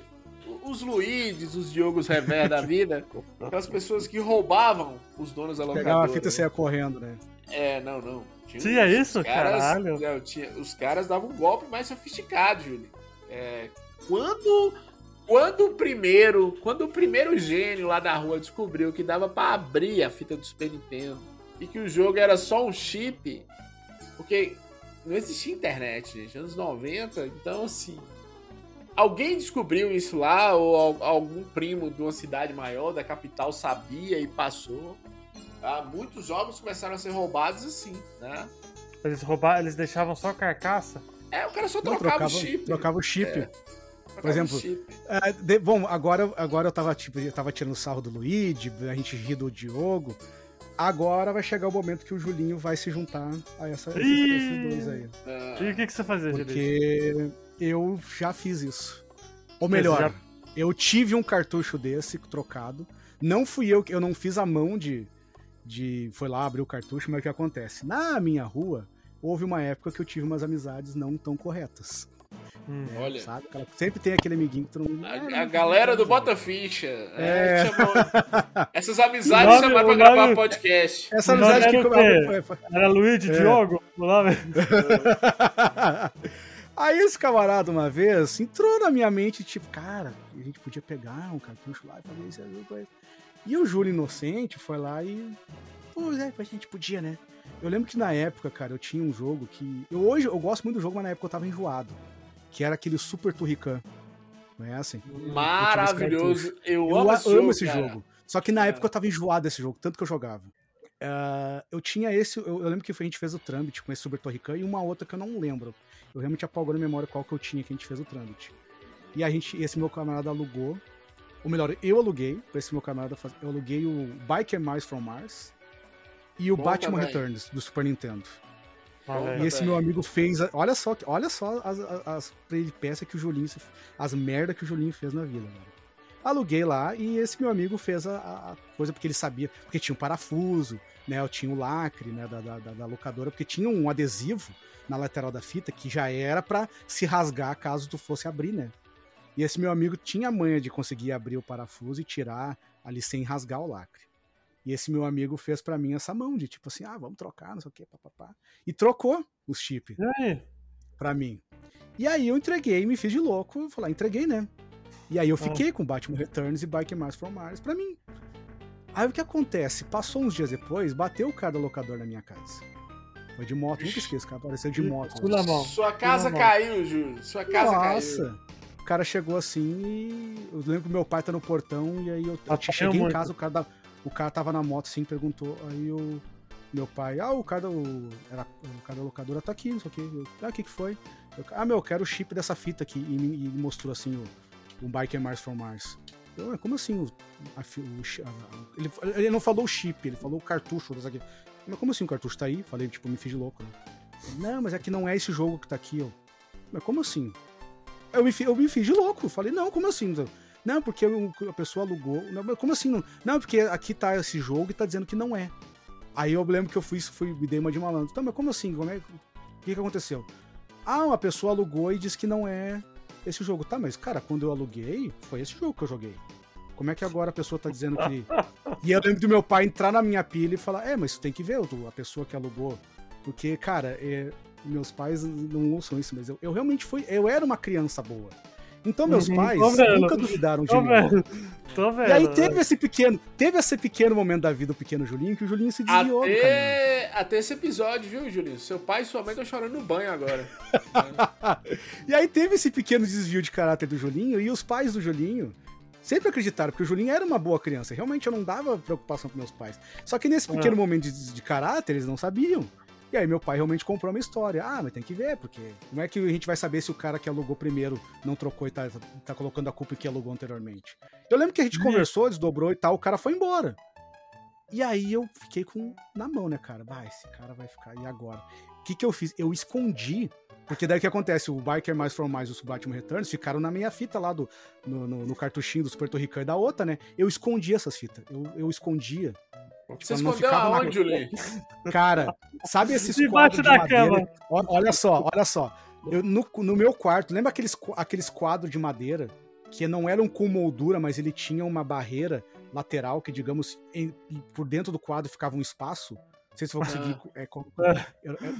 os Luides, os Diogos Rever da vida, [laughs] aquelas pessoas que roubavam os donos da locadora. Pegava a fita e saia correndo, né? É, não, não. Tinha, tinha isso? Caras, Caralho. Não, tinha, os caras davam um golpe mais sofisticado, Júlio. É, quando, quando o primeiro, quando o primeiro gênio lá da rua descobriu que dava para abrir a fita do Super Nintendo e que o jogo era só um chip, porque não existia internet, gente, anos 90, então assim, alguém descobriu isso lá ou algum primo de uma cidade maior, da capital sabia e passou. Tá? Muitos jogos começaram a ser roubados assim, né? Eles roubavam, eles deixavam só a carcaça? É, o cara só trocava, trocava, o chip. Trocava o chip. É. Por exemplo, é, de, bom, agora, agora eu tava, tipo, eu tava tirando sarro do Luigi, a gente ri do Diogo. Agora vai chegar o momento que o Julinho vai se juntar a essa, esses dois aí. Ah. E o que, que você fazia, Porque Julinho? eu já fiz isso. Ou melhor, já... eu tive um cartucho desse trocado. Não fui eu que eu não fiz a mão de, de foi lá abrir o cartucho, mas o que acontece? Na minha rua, houve uma época que eu tive umas amizades não tão corretas. Hum, é, Olha. Sabe? Sempre tem aquele amiguinho que tu não. A, a galera do Bota Ficha. É. É, chamou... [laughs] Essas amizades nome, chamaram pra gravar nome... podcast. Essa amizade que eu... Era Luiz é. Diogo? [laughs] Aí esse camarada, uma vez, entrou na minha mente, tipo, cara, a gente podia pegar um cartucho lá e fazer isso e o Júlio Inocente foi lá e. Pô, é, a gente podia, né? Eu lembro que na época, cara, eu tinha um jogo que. Eu, hoje eu gosto muito do jogo, mas na época eu tava enjoado. Que era aquele Super Turrican. Conhecem? Maravilhoso. Eu, eu, amo, esse, amo jogo, esse jogo. Só que na é. época eu tava enjoado desse jogo, tanto que eu jogava. Uh, eu tinha esse, eu, eu, lembro que a gente fez o Trambit com esse Super Torrican e uma outra que eu não lembro. Eu realmente apagou na memória qual que eu tinha que a gente fez o Trambit. E a gente, esse meu camarada alugou ou melhor, eu aluguei pra esse meu camarada fazer. Eu aluguei o Bike and from Mars e o Bom Batman também. Returns do Super Nintendo. Ah, e esse meu amigo fez. Olha só, olha só as, as, as peripécias que o Julinho. As merda que o Julinho fez na vida, Aluguei lá e esse meu amigo fez a, a coisa porque ele sabia, porque tinha um parafuso, né? Eu tinha o lacre né, da, da, da, locadora, porque tinha um adesivo na lateral da fita que já era para se rasgar caso tu fosse abrir, né? E esse meu amigo tinha a manha de conseguir abrir o parafuso e tirar ali sem rasgar o lacre. E esse meu amigo fez para mim essa mão de tipo assim, ah, vamos trocar, não sei o que, papapá. E trocou os chips para mim. E aí eu entreguei, me fiz de louco, falar, entreguei, né? E aí eu ah. fiquei ah. com Batman Returns e Bike Mars from Mars para mim. Aí o que acontece? Passou uns dias depois, bateu o cara do locador na minha casa. Foi de moto, nunca esqueço, cara. Apareceu de moto. Sua casa caiu, Júlio. Sua casa Nossa. caiu. Nossa. O cara chegou assim e. Eu lembro que meu pai tá no portão e aí eu, eu cheguei em casa, o cara, da... o cara tava na moto assim, perguntou. Aí eu. Meu pai, ah, o cara, do... Era... o cara da locadora tá aqui, não sei o que. ah, o que que foi? Eu, ah, meu, eu quero o chip dessa fita aqui. E me, e mostrou assim o, o Biker Mars from Mars. Eu, como assim o, a, o a, ele, ele não falou o chip, ele falou o cartucho dessa aqui. Mas como assim o cartucho tá aí? Falei, tipo, me fiz de louco, né? Não, mas é que não é esse jogo que tá aqui, ó. Mas como assim? Eu me, eu me fiz de louco. Falei, não, como assim? Não, porque a pessoa alugou. Não, como assim? Não, não, porque aqui tá esse jogo e tá dizendo que não é. Aí eu lembro que eu fui, fui me dei uma de malandro. Então, mas como assim? Como é, o que, que aconteceu? Ah, uma pessoa alugou e disse que não é esse jogo. Tá, mas cara, quando eu aluguei, foi esse jogo que eu joguei. Como é que agora a pessoa tá dizendo que. [laughs] e eu lembro do meu pai entrar na minha pilha e falar: É, mas tem que ver a pessoa que alugou. Porque, cara, é, meus pais não ouçam isso, mas eu, eu realmente fui. Eu era uma criança boa. Então meus uhum, pais nunca duvidaram de tô mim. Vendo. Tô vendo. E aí teve esse pequeno, teve esse pequeno momento da vida do pequeno Julinho que o Julinho se desviou até, até esse episódio, viu, Julinho? Seu pai e sua mãe estão chorando no banho agora. [laughs] e aí teve esse pequeno desvio de caráter do Julinho e os pais do Julinho sempre acreditaram, porque o Julinho era uma boa criança. Realmente eu não dava preocupação com meus pais. Só que nesse pequeno ah. momento de, de caráter, eles não sabiam. E aí meu pai realmente comprou uma história. Ah, mas tem que ver, porque como é que a gente vai saber se o cara que alugou primeiro não trocou e tá, tá colocando a culpa em que alugou anteriormente? Eu lembro que a gente conversou, desdobrou e tal, o cara foi embora. E aí eu fiquei com na mão, né, cara? Vai, esse cara vai ficar. E agora? O que que eu fiz? Eu escondi porque daí o que acontece? O Biker Mais From Mais e o Batman Returns ficaram na minha fita lá do, no, no, no cartuchinho dos Puerto Rican e da outra, né? Eu escondia essas fitas. Eu, eu escondia Tipo, Você escondeu aonde, Julinho? Cara, sabe [laughs] esses quadros de madeira? Cama. Olha só, olha só. Eu, no, no meu quarto, lembra aqueles, aqueles quadros de madeira que não eram com moldura, mas ele tinha uma barreira lateral que, digamos, em, por dentro do quadro ficava um espaço? Não sei se vou conseguir. Ah. É, como,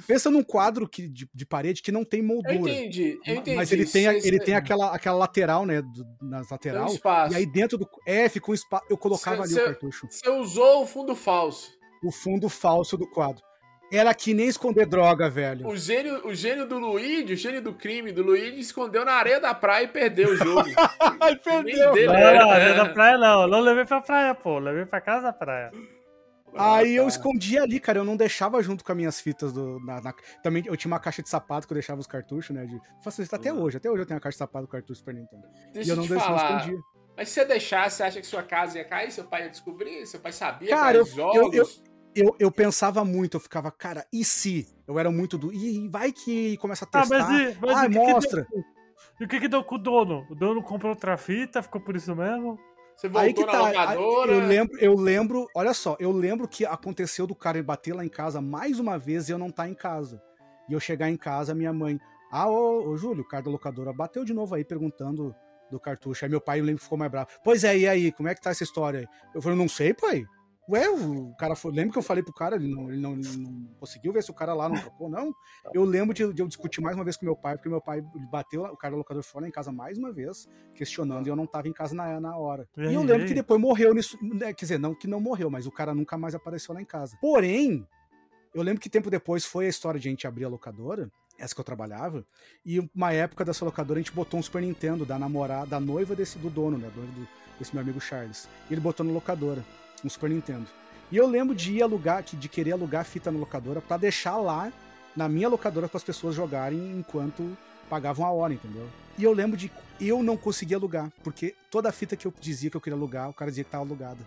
pensa num quadro que, de, de, parede que não tem moldura. Eu entendi, eu entendi. Mas ele tem, ele tem aquela, aquela lateral, né? Do, nas lateral. Um e aí dentro do. É, ficou um espaço. Eu colocava cê, ali cê, o cartucho. Você usou o fundo falso. O fundo falso do quadro. Era que nem esconder droga, velho. O gênio, o gênio do Luigi, o gênio do crime do Luigi, escondeu na areia da praia e perdeu o jogo. [laughs] perdeu. Dele, não, não, areia da praia não. Não levei pra praia, pô. Levei pra casa da praia. Aí eu escondia ali, cara, eu não deixava junto com as minhas fitas do. Na, na... também eu tinha uma caixa de sapato que eu deixava os cartuchos, né? De... Faço isso até hoje, até hoje eu tenho uma caixa de sapato com cartucho Super Nintendo. Deixa e eu não, deixava, falar. escondia. Mas se você deixasse, você acha que sua casa ia cair? Seu pai ia descobrir? Seu pai sabia cara, eu, jogos? Eu, eu, eu, eu, pensava muito, eu ficava, cara, e se? Eu era muito do. E vai que começa a testar. Ah, mas, e, mas ah, mostra. Que e o que que deu com o dono? O dono comprou outra fita, ficou por isso mesmo? Você voltou aí que tá, locadora. Eu lembro, eu lembro, olha só, eu lembro que aconteceu do cara bater lá em casa mais uma vez e eu não estar tá em casa. E eu chegar em casa, minha mãe, ah, ô, ô Júlio, o cara da locadora bateu de novo aí perguntando do cartucho. Aí meu pai, eu lembro ficou mais bravo. Pois é, e aí, como é que tá essa história aí? Eu falei, não sei, pai. Ué, o cara foi. Lembra que eu falei pro cara, ele não, ele não, ele não conseguiu ver se o cara lá não trocou, não? Eu lembro de, de, eu discutir mais uma vez com meu pai, porque meu pai bateu, o cara do locador lá em casa mais uma vez, questionando, e eu não tava em casa na, na hora. E, e eu lembro que depois morreu nisso. Né, quer dizer, não que não morreu, mas o cara nunca mais apareceu lá em casa. Porém, eu lembro que tempo depois foi a história de a gente abrir a locadora essa que eu trabalhava, e uma época dessa locadora a gente botou um Super Nintendo da namorada, da noiva desse do dono, né, do, desse meu amigo Charles. E ele botou na locadora no Super Nintendo. E eu lembro de ir alugar, de querer alugar fita na locadora para deixar lá na minha locadora para as pessoas jogarem enquanto pagavam a hora, entendeu? E eu lembro de eu não conseguia alugar, porque toda a fita que eu dizia que eu queria alugar, o cara dizia que estava alugada.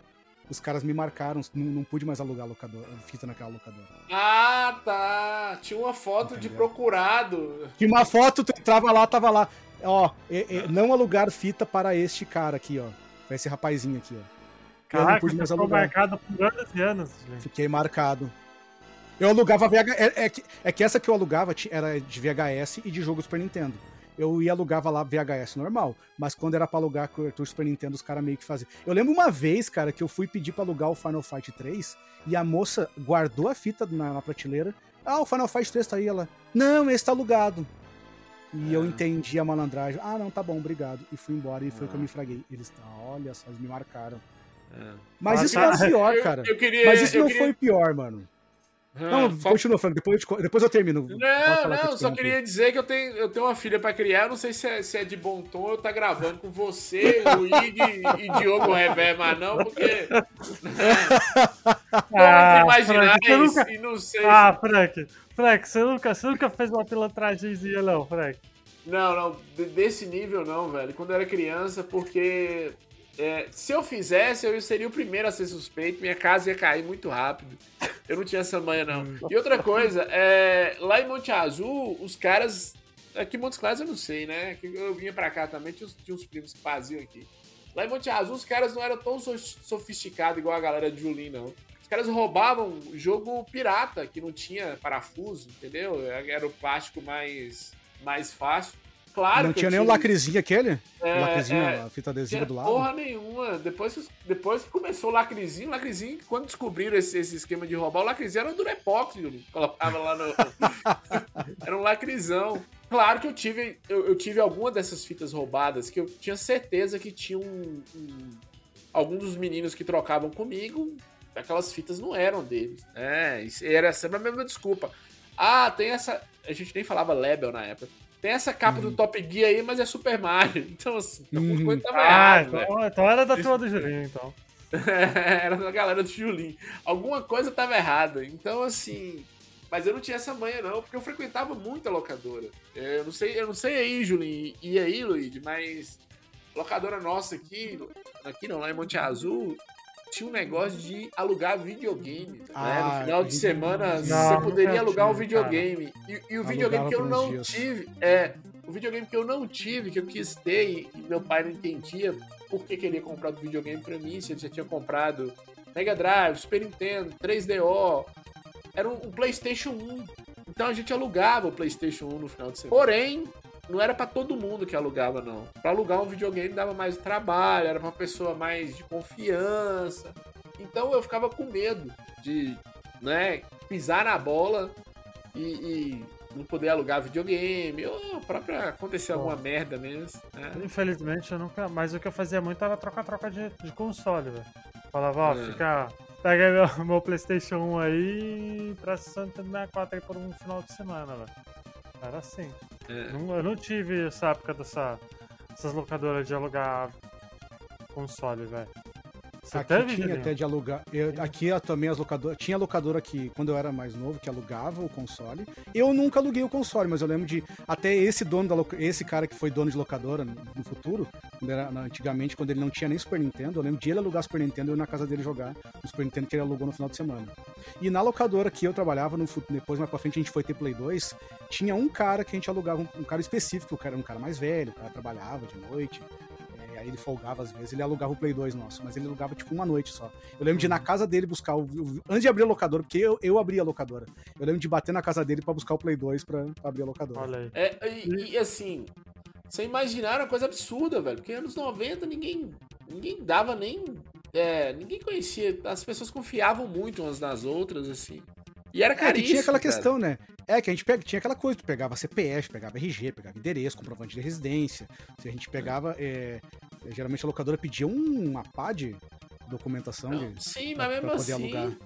Os caras me marcaram, não, não pude mais alugar locador, fita naquela locadora. Ah, tá. Tinha uma foto tá de procurado. Tinha uma foto, tu entrava lá, tava lá. Ó, é, é, não alugar fita para este cara aqui, ó. Pra esse rapazinho aqui, ó. Caraca, eu não pude mais alugar. marcado por anos e anos. Gente. Fiquei marcado. Eu alugava VHS. É, é, que, é que essa que eu alugava era de VHS e de jogo Super Nintendo. Eu ia alugava lá VHS normal, mas quando era pra alugar com o Super Nintendo, os caras meio que faziam. Eu lembro uma vez, cara, que eu fui pedir pra alugar o Final Fight 3 e a moça guardou a fita na, na prateleira. Ah, o Final Fight 3 tá aí, ela. Não, esse tá alugado. E é. eu entendi a malandragem. Ah, não, tá bom, obrigado. E fui embora e foi é. que eu me fraguei. Eles, olha só, eles me marcaram. É. Mas isso não é pior, cara. Eu, eu queria, Mas isso não queria... foi pior, mano. Não, Fal... continua, Frank. Depois eu, depois eu termino. Não, não, eu só queria dizer que eu tenho, eu tenho uma filha pra criar. Eu não sei se é, se é de bom tom eu tá gravando com você, [laughs] Luigi e Diogo Revé, mas não, porque. [laughs] ah, imaginar Frank, nunca... e não sei. Ah, se... Frank, Frank, você nunca, você nunca fez uma pilantragemzinha, não, Frank? Não, não, desse nível não, velho. Quando eu era criança, porque é, se eu fizesse, eu seria o primeiro a ser suspeito, minha casa ia cair muito rápido. Eu não tinha essa manha, não. E outra coisa, é, lá em Monte Azul, os caras. Aqui em Montes Claros eu não sei, né? Eu vinha pra cá também, tinha, tinha uns primos que faziam aqui. Lá em Monte Azul, os caras não eram tão sofisticados igual a galera de Julim, não. Os caras roubavam jogo pirata, que não tinha parafuso, entendeu? Era o plástico mais, mais fácil. Claro Não tinha nem o lacrezinho aquele? É, lacrezinho, é, a fita adesiva do lado? Porra nenhuma. Depois, depois que começou o lacrezinho, o lacrezinho, quando descobriram esse, esse esquema de roubar, o lacrezinho era um durepox, colocava lá no. [laughs] era um lacrizão. Claro que eu tive, eu, eu, tive alguma dessas fitas roubadas que eu tinha certeza que tinha um, um algum dos meninos que trocavam comigo, aquelas fitas não eram deles. É, era sempre a mesma desculpa. Ah, tem essa. A gente nem falava Label na época. Tem essa capa uhum. do Top Gear aí, mas é Super Mario. [laughs] Então, assim, alguma coisa tava ah, então, então, era da turma do Julinho, então. [laughs] era da galera do Julinho. Alguma coisa tava errada. Então, assim. Mas eu não tinha essa manha, não, porque eu frequentava muito a locadora. Eu não sei, eu não sei aí, Julinho, e aí, Luiz, mas locadora nossa aqui, aqui não, lá em Monte Azul, tinha um negócio de alugar videogame. Ah, né? No ah, final de semana não, você poderia alugar um videogame. E, e, o videogame que eu não dias. tive. É. O videogame que eu não tive, que eu quis ter, e meu pai não entendia por que queria comprar o videogame pra mim, se ele já tinha comprado Mega Drive, Super Nintendo, 3DO. Era um, um PlayStation 1. Então a gente alugava o PlayStation 1 no final de semana. Porém, não era para todo mundo que alugava, não. Para alugar um videogame dava mais trabalho, era pra uma pessoa mais de confiança. Então eu ficava com medo de, né, pisar na bola e, e não poder alugar videogame, ou própria acontecer Bom, alguma merda mesmo. Né? Infelizmente eu nunca. Mas o que eu fazia muito era trocar-troca de, de console, velho. Falava, ó, é. fica. Pega meu, [laughs] meu PlayStation 1 aí e traz o 64 aí por um final de semana, velho. Era assim. É. Não, eu não tive essa época dessa, dessas locadoras de alugar console, velho. Você aqui teve, tinha até de alugar. Eu, aqui também as locadoras. Tinha locadora que, quando eu era mais novo, que alugava o console. Eu nunca aluguei o console, mas eu lembro de. Até esse dono da esse cara que foi dono de locadora no, futuro, era, antigamente, quando ele não tinha nem Super Nintendo, eu lembro de ele alugar Super Nintendo e eu na casa dele jogar o Super Nintendo que ele alugou no final de semana. E na locadora que eu trabalhava, no, depois mais pra frente a gente foi ter Play 2, tinha um cara que a gente alugava, um, um cara específico, o cara era um cara mais velho, o cara trabalhava de noite aí ele folgava às vezes, ele alugava o Play 2 nosso, mas ele alugava tipo uma noite só. Eu lembro de ir na uhum. casa dele buscar o. Antes de abrir a locadora, porque eu, eu abri a locadora. Eu lembro de bater na casa dele para buscar o Play 2 pra, pra, abrir a locadora. Olha aí. É, e, e assim, você imaginar uma coisa absurda, velho. Porque anos 90 ninguém, ninguém dava nem. É, ninguém conhecia. As pessoas confiavam muito umas nas outras, assim. E era caríssimo. É, tinha aquela cara. questão, né? É que a gente pega, tinha aquela coisa, tu pegava CPF, pegava RG, pegava endereço, comprovante de residência. Se a gente pegava. É, geralmente a locadora pedia uma pá de documentação Não, de, sim, pra, mas mesmo assim. Alugar.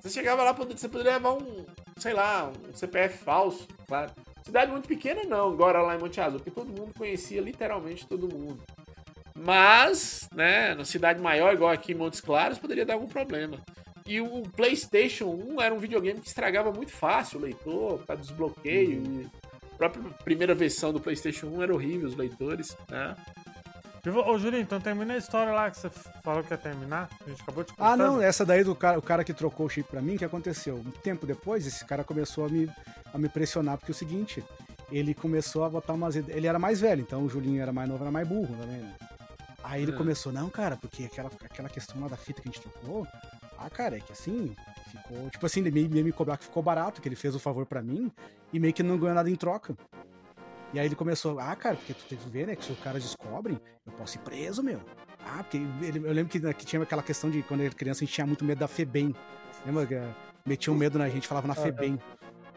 Você chegava lá, você poderia levar um, sei lá, um CPF falso, claro. Cidade muito pequena, não, agora lá em Monte Azul, porque todo mundo conhecia literalmente todo mundo. Mas, né, na cidade maior, igual aqui em Montes Claros, poderia dar algum problema. E o PlayStation 1 era um videogame que estragava muito fácil o leitor, para desbloqueio. Uhum. A própria primeira versão do PlayStation 1 era horrível, os leitores, né? Ô, Julinho, então termina a história lá que você falou que ia terminar. A gente acabou de Ah, não, essa daí do cara, o cara que trocou o chip pra mim, que aconteceu? Um tempo depois, esse cara começou a me, a me pressionar, porque é o seguinte, ele começou a botar umas. Ele era mais velho, então o Julinho era mais novo, era mais burro também, né? Aí ele começou, não, cara, porque aquela, aquela questão lá da fita que a gente trocou, ah, cara, é que assim, ficou. Tipo assim, ele meio, meio me cobrar que ficou barato, que ele fez o favor para mim e meio que não ganhou nada em troca. E aí ele começou, ah, cara, porque tu tem que ver, né, que se os caras descobrem, eu posso ir preso, meu. Ah, porque ele, eu lembro que, né, que tinha aquela questão de quando eu era criança a gente tinha muito medo da FEBEM. Lembra que metiam um medo na gente, falava na FEBEM.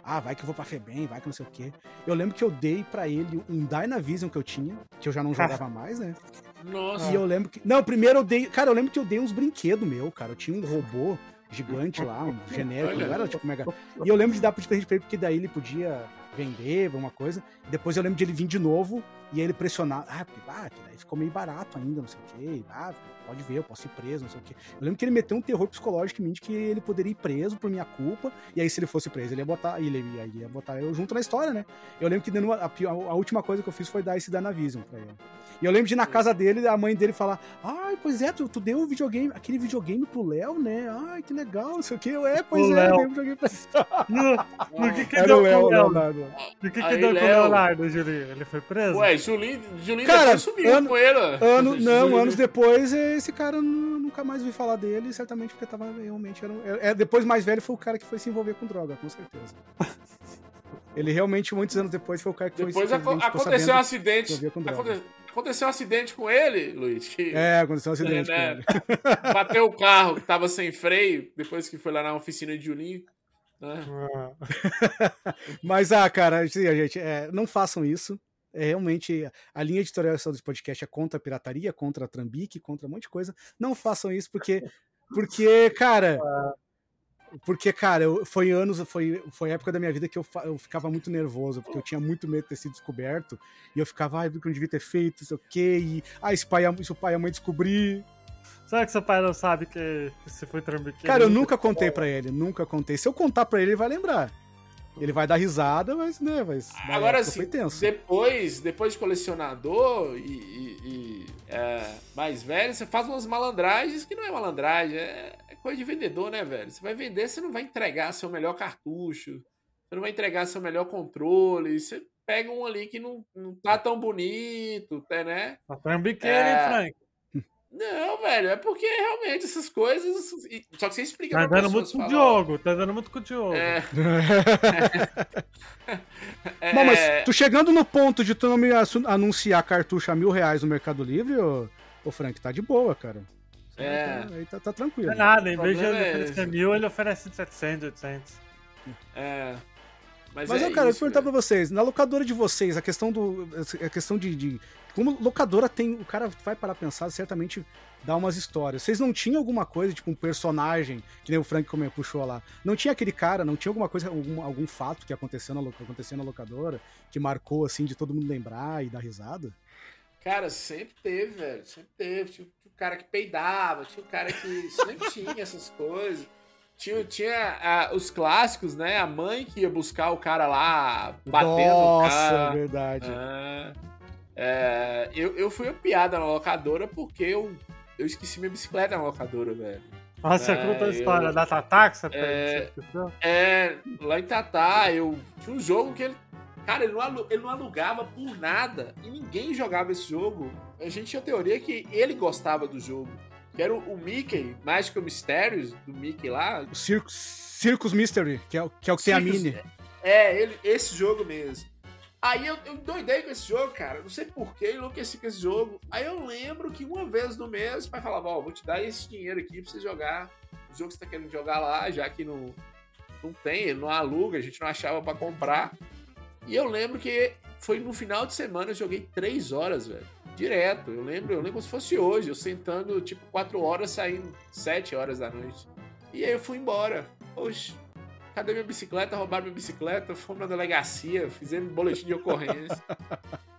Ah, vai que eu vou pra FEBEM, vai que não sei o quê. Eu lembro que eu dei para ele um Dynavision que eu tinha, que eu já não jogava mais, né? Nossa. E eu lembro que. Não, primeiro eu dei. Cara, eu lembro que eu dei uns brinquedos meu, cara. Eu tinha um robô gigante lá, um [laughs] genérico, não era tipo mega. E eu lembro de dar pra gente pra ele, porque daí ele podia vender, alguma coisa. Depois eu lembro de ele vir de novo e ele pressionar. Ah, porque, ah, daí ficou meio barato ainda, não sei o quê. Ah, pode ver, eu posso ir preso, não sei o quê. Eu lembro que ele meteu um terror psicológico em mim de que ele poderia ir preso por minha culpa. E aí, se ele fosse preso, ele ia botar. Ele ia, ia botar eu junto na história, né? Eu lembro que a, a, a última coisa que eu fiz foi dar esse Danavision pra ele. E eu lembro de ir na casa dele, a mãe dele falar: Ai, pois é, tu, tu deu um videogame, aquele videogame pro Léo, né? Ai, que legal, não sei o quê. Eu, é, pois O é, Léo. eu dei um videogame pra No, no que que Era deu o Léo, o Léo? Leonardo. No que que Aí, deu com o. Leonardo, Julinho? Ele foi preso? Ué, Julinho, Julinho Cara, depois sumiu ano- com ele. Ano, [laughs] não, anos depois, esse cara nu- nunca mais vi falar dele, certamente porque tava realmente. Era, é, é, depois mais velho foi o cara que foi se envolver com droga, com certeza. Ele realmente, muitos anos depois, foi o cara que foi Depois gente ficou aconteceu um acidente. aconte- Aconteceu um acidente com ele, Luiz. Que É, aconteceu um acidente. É, com né? ele. bateu o carro que tava sem freio, depois que foi lá na oficina de Julinho. Ah, [laughs] Mas, ah, cara, assim, gente, é, não façam isso. É, realmente, a linha editorial desse podcast é contra a pirataria, contra a trambique, contra um monte de coisa. Não façam isso porque, porque cara, porque, cara, eu, foi anos, foi, foi época da minha vida que eu, eu ficava muito nervoso, porque eu tinha muito medo de ter sido descoberto, e eu ficava, ai, porque eu não devia ter feito, sei o quê, e, ah, pai, se o pai e a mãe descobrir. Será que seu pai não sabe que que você foi trambiqueiro? Cara, eu nunca contei pra ele, nunca contei. Se eu contar pra ele, ele vai lembrar. Ele vai dar risada, mas, né, mas na Agora época sim, foi tenso. depois, depois de colecionador e, e- e, é, mais velho, você faz umas malandragens que não é malandragem, é, é coisa de vendedor, né, velho? Você vai vender, você não vai entregar seu melhor cartucho, você não vai entregar seu melhor controle, você pega um ali que não, não tá tão bonito, tá, né? Tá trambiqueiro, É. hein, Frank? Não, velho, é porque realmente essas coisas. Só que você explica Tá pra dando pessoa, muito com o Diogo, tá dando muito com o Diogo. É, [laughs] é, Não, mas tu chegando no ponto de tu não me anunciar cartucho a mil reais no Mercado Livre, ô, ô Frank, tá de boa, cara. É. Aí tá, tá tranquilo. Não é nada, em vez de ele é oferecer mil, ele oferece 700, 800. é. Mas, Mas, é eu, cara, eu isso, perguntar velho. pra vocês, na locadora de vocês, a questão do. A questão de. de- como locadora tem. O cara vai parar pensar, certamente dá umas histórias. Vocês não tinham alguma coisa, tipo um personagem, que nem o Frank como puxou lá? Não tinha aquele cara, não tinha alguma coisa, algum, algum fato que aconteceu na, aconteceu na locadora, que marcou assim, de todo mundo lembrar e dar risada? Cara, sempre teve, velho. Sempre teve. Tinha, tinha o cara que peidava, tinha o cara que sempre [laughs] tinha essas coisas. Tinha, tinha ah, os clássicos, né? A mãe que ia buscar o cara lá, batendo o Nossa, cara. verdade. Ah, é, eu, eu fui piada na locadora porque eu, eu esqueci minha bicicleta na locadora, velho. Nossa, você É, conta a eu- história da Tatá que você É. É, lá em Tatá, eu tinha um jogo que ele. Cara, ele não, ele não alugava por nada. E ninguém jogava esse jogo. A gente tinha a teoria que ele gostava do jogo. Que era o, o Mickey, Magical Mysterios, do Mickey lá. O Circus, Circus Mystery, que é, o- que é o que tem a Circus- Mini. É, ele, esse jogo mesmo. Aí eu, eu doidei com esse jogo, cara. Não sei porquê, enlouqueci com esse jogo. Aí eu lembro que uma vez no mês o pai falava: Ó, vou te dar esse dinheiro aqui pra você jogar o jogo que você tá querendo jogar lá, já que não, não tem, não aluga, a gente não achava pra comprar. E eu lembro que foi no final de semana, eu joguei três horas, velho. Direto. Eu lembro, eu lembro como se fosse hoje, eu sentando tipo quatro horas, saindo sete horas da noite. E aí eu fui embora. Oxe, cadê minha bicicleta? Roubaram minha bicicleta, fomos na delegacia, fizemos boletim de ocorrência.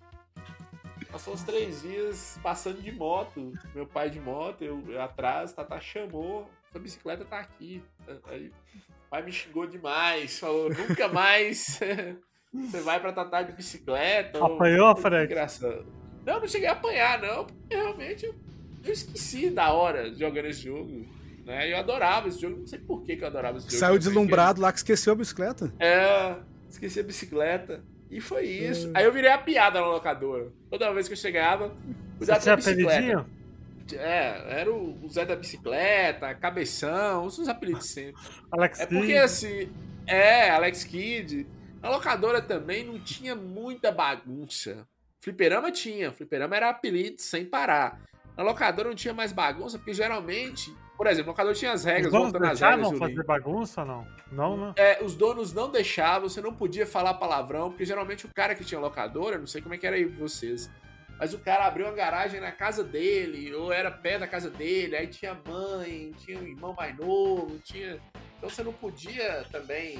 [laughs] Passou uns três dias passando de moto, meu pai de moto, eu, eu atrás, Tata chamou, sua bicicleta tá aqui. Aí o pai me xingou demais, falou, nunca mais [laughs] você vai pra Tatá de bicicleta. Apanhou, Foi Fred? Engraçado. Não, não cheguei a apanhar, não, porque realmente eu, eu esqueci da hora jogando esse jogo. Né? Eu adorava esse jogo, não sei por que, que eu adorava esse jogo. Saiu sei que- deslumbrado lá que esqueceu a bicicleta. é, esqueci a bicicleta. E foi É. isso. Aí eu virei a piada na locadora. Toda vez que eu chegava, Você cuidado com tinha a bicicleta. apelidinho? É, era o, Zé da bicicleta, Cabeção, os apelidos sempre. Alex é porque assim, é, Alex Kidd. Na locadora também não tinha muita bagunça. Fliperama tinha, Fliperama era apelido sem parar. Na locadora não tinha mais bagunça, porque geralmente, por exemplo, a locadora tinha as regras, os voltando às regras. Não fazer bagunça não? Não, não. É, os donos não deixavam, você não podia falar palavrão, porque geralmente o cara que tinha locadora, não sei como é que era aí vocês, mas o cara abriu uma garagem na casa dele, ou era perto da casa dele, aí tinha mãe, tinha um irmão mais novo, tinha. Então você não podia também.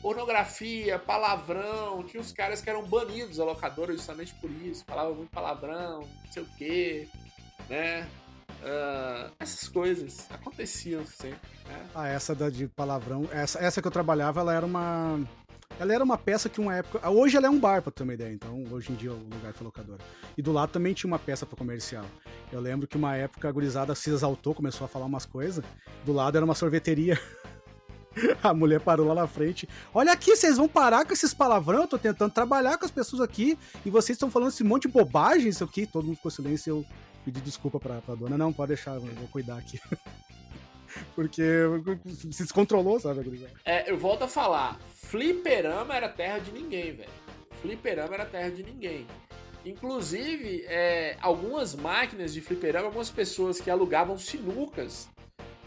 Pornografia, palavrão, tinha os caras que eram banidos da locadora justamente por isso, falavam muito palavrão, não sei o quê, né? Uh, essas coisas aconteciam sempre. Né? Ah, essa da de palavrão, essa, essa que eu trabalhava, ela era uma ela era uma peça que uma época. Hoje ela é um bar, pra ter uma ideia. Então, hoje em dia, o lugar foi locadora. E do lado também tinha uma peça para comercial. Eu lembro que uma época a gurizada se exaltou, começou a falar umas coisas. Do lado era uma sorveteria. [laughs] A mulher parou lá na frente. Olha aqui, vocês vão parar com esses palavrão? Eu tô tentando trabalhar com as pessoas aqui e vocês estão falando esse monte de bobagem, isso aqui. Todo mundo ficou silêncio eu pedi desculpa pra, pra dona. Não, pode deixar, eu vou cuidar aqui. [laughs] Porque se descontrolou, sabe? É, eu volto a falar. Fliperama era terra de ninguém, velho. Fliperama era terra de ninguém. Inclusive, é, algumas máquinas de fliperama, algumas pessoas que alugavam sinucas.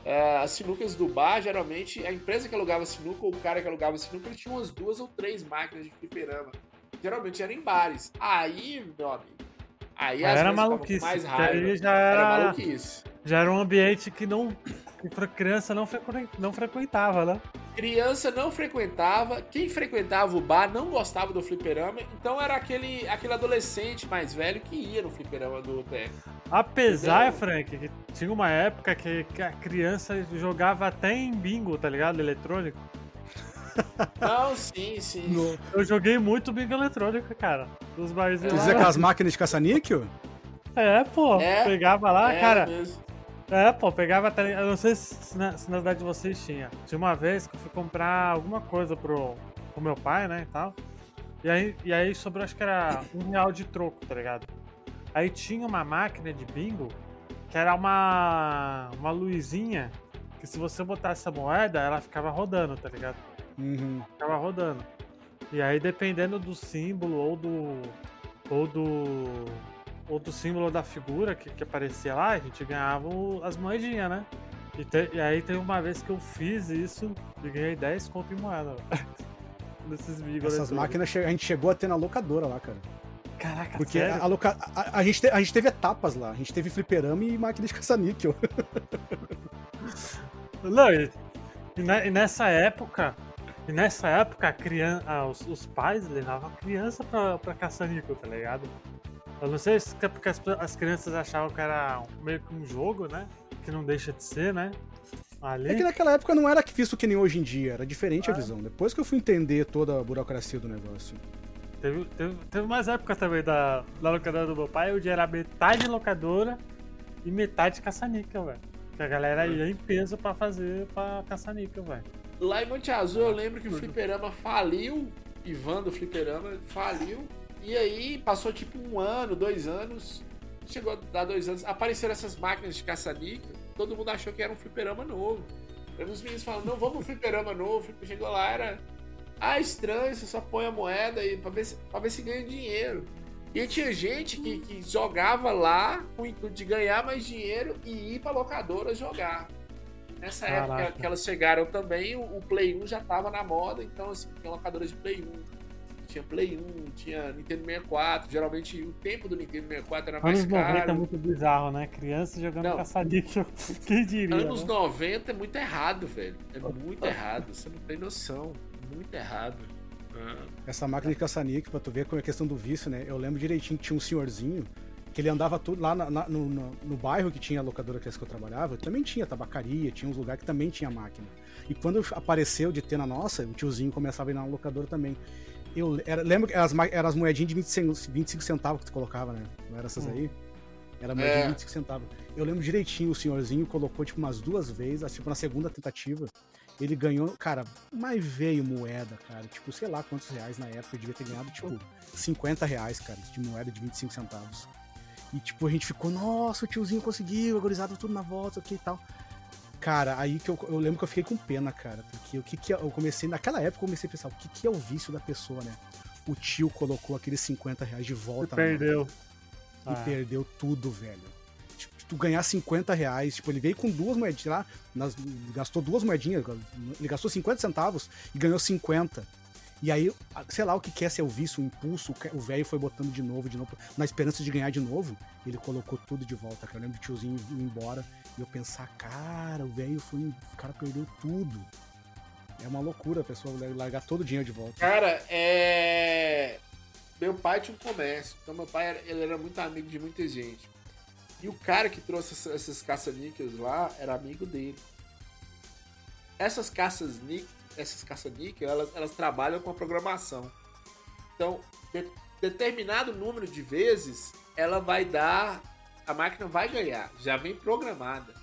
É, as sinucas do bar, geralmente, a empresa que alugava sinuca ou o cara que alugava sinuca, ele tinha umas duas ou três máquinas de fliperama. Geralmente eram em bares. Aí, meu amigo, aí as era maluquice. Mais raiva. Já era, era maluquice. Já era um ambiente que não que criança não, não frequentava, né? Criança não frequentava, quem frequentava o bar não gostava do fliperama, então era aquele, aquele adolescente mais velho que ia no fliperama do Teco. Apesar, Entendeu? Frank, que tinha uma época que, que a criança jogava até em bingo, tá ligado? Eletrônico. Não, sim, sim. No... Eu joguei muito bingo eletrônico, cara. Dos barzinhos. Quer dizer, aquelas máquinas de caça-níquel? É, pô. É, pegava lá, é cara. Mesmo. É, pô, pegava até. Eu não sei se na, se na cidade de vocês tinha. Tinha uma vez que eu fui comprar alguma coisa pro, pro meu pai, né, e tal. E aí, e aí sobrou, acho que era um real de troco, tá ligado? Aí tinha uma máquina de bingo que era uma, uma luzinha que se você botasse a moeda, ela ficava rodando, tá ligado? Uhum. Ficava rodando. E aí, dependendo do símbolo ou do. ou do outro símbolo da figura que, que aparecia lá, a gente ganhava as moedinhas, né? E, te, e, aí teve uma vez que eu fiz isso e ganhei 10 conto em moeda. [laughs] Nesses Essas máquinas a gente chegou a ter na locadora lá, cara. Caraca, Porque sério? A, loca... a, a, gente te... a gente teve etapas lá. A gente teve fliperama e máquina de caça-níquel. Não, e, e, nessa época, e nessa época, a criança, ah, os, os, pais levavam a criança pra, pra caça-níquel, tá ligado? Eu não sei se é porque as, as crianças achavam que era meio que um jogo, né? Que não deixa de ser, né? Ali. É que naquela época não era visto que nem hoje em dia, era diferente ah. a visão. Depois que eu fui entender toda a burocracia do negócio. Teve, teve, teve mais época também da, da locadora do meu pai, onde era metade locadora e metade caça-níquel, velho. Que a galera ia em peso pra fazer pra caça-níquel, velho. Lá em Monte Azul eu lembro que o Fliperama faliu, Ivan do Fliperama faliu e aí passou tipo um ano, dois anos. Chegou a dar dois anos. Apareceram essas máquinas de caça-níquel. Todo mundo achou que era um fliperama novo. Os meninos falam, não, vamos um fliperama novo. Chegou lá, era. Ah, estranho, você só põe a moeda aí pra ver se, pra ver se ganha dinheiro. E tinha gente que, que jogava lá com o intuito de ganhar mais dinheiro e ir pra locadora jogar. Nessa Caraca. época que elas chegaram também, o, Play 1 já tava na moda, então assim, tinha locadoras de Play 1 tinha Play 1, tinha Nintendo 64. Geralmente o tempo do Nintendo 64 era mais Anos caro. Anos 90 é muito bizarro, né? Criança jogando caçadinho. [laughs] Quem diria? Anos né? 90 é muito errado, velho. É muito errado. Você não tem noção. Muito errado. Ah. Essa máquina de caça-níquel, pra tu ver como é a questão do vício, né? Eu lembro direitinho que tinha um senhorzinho que ele andava tudo lá na, na, no, no, no, bairro que tinha a locadora que eu trabalhava, também tinha tabacaria, tinha uns lugares que também tinha máquina. E quando apareceu de ter na nossa, o tiozinho começava a ir na locadora também. Eu era, lembro que eram as, eram as moedinhas de 25, 25 centavos que tu colocava, né? Não era essas hum. aí? Era moedinha é. de 25 centavos. Eu lembro direitinho, o senhorzinho colocou, tipo, umas duas vezes, tipo, na segunda tentativa. Ele ganhou, cara, mas veio moeda, cara. Tipo, sei lá quantos reais na época. Eu devia ter ganhado, tipo, 50 reais, cara, de moeda de 25 centavos. E tipo, a gente ficou, nossa, o tiozinho conseguiu, agorizado tudo na volta, ok e tal. Cara, aí que eu, eu lembro que eu fiquei com pena, cara. Porque o que que eu comecei, naquela época eu comecei a pensar, o que que é o vício da pessoa, né? O tio colocou aqueles 50 reais de volta. E perdeu. E ah. perdeu tudo, velho. Tipo, tu ganhar 50 reais, tipo, ele veio com duas moedinhas lá, nas, gastou duas moedinhas, ele gastou 50 centavos e ganhou 50. E aí, sei lá o que quer ser o vício, o impulso, o velho foi botando de novo, de novo, na esperança de ganhar de novo, ele colocou tudo de volta, cara. Eu lembro do tiozinho ir embora e eu pensar, cara, o velho foi. O cara perdeu tudo. É uma loucura a pessoa largar todo o dinheiro de volta. Cara, é. Meu pai tinha um comércio, então meu pai ele era muito amigo de muita gente. E o cara que trouxe essas caça-níqueis lá era amigo dele. Essas caças-níqueis essas caça-níquel, elas, elas trabalham com a programação. Então, de, determinado número de vezes, ela vai dar. A máquina vai ganhar, já vem programada.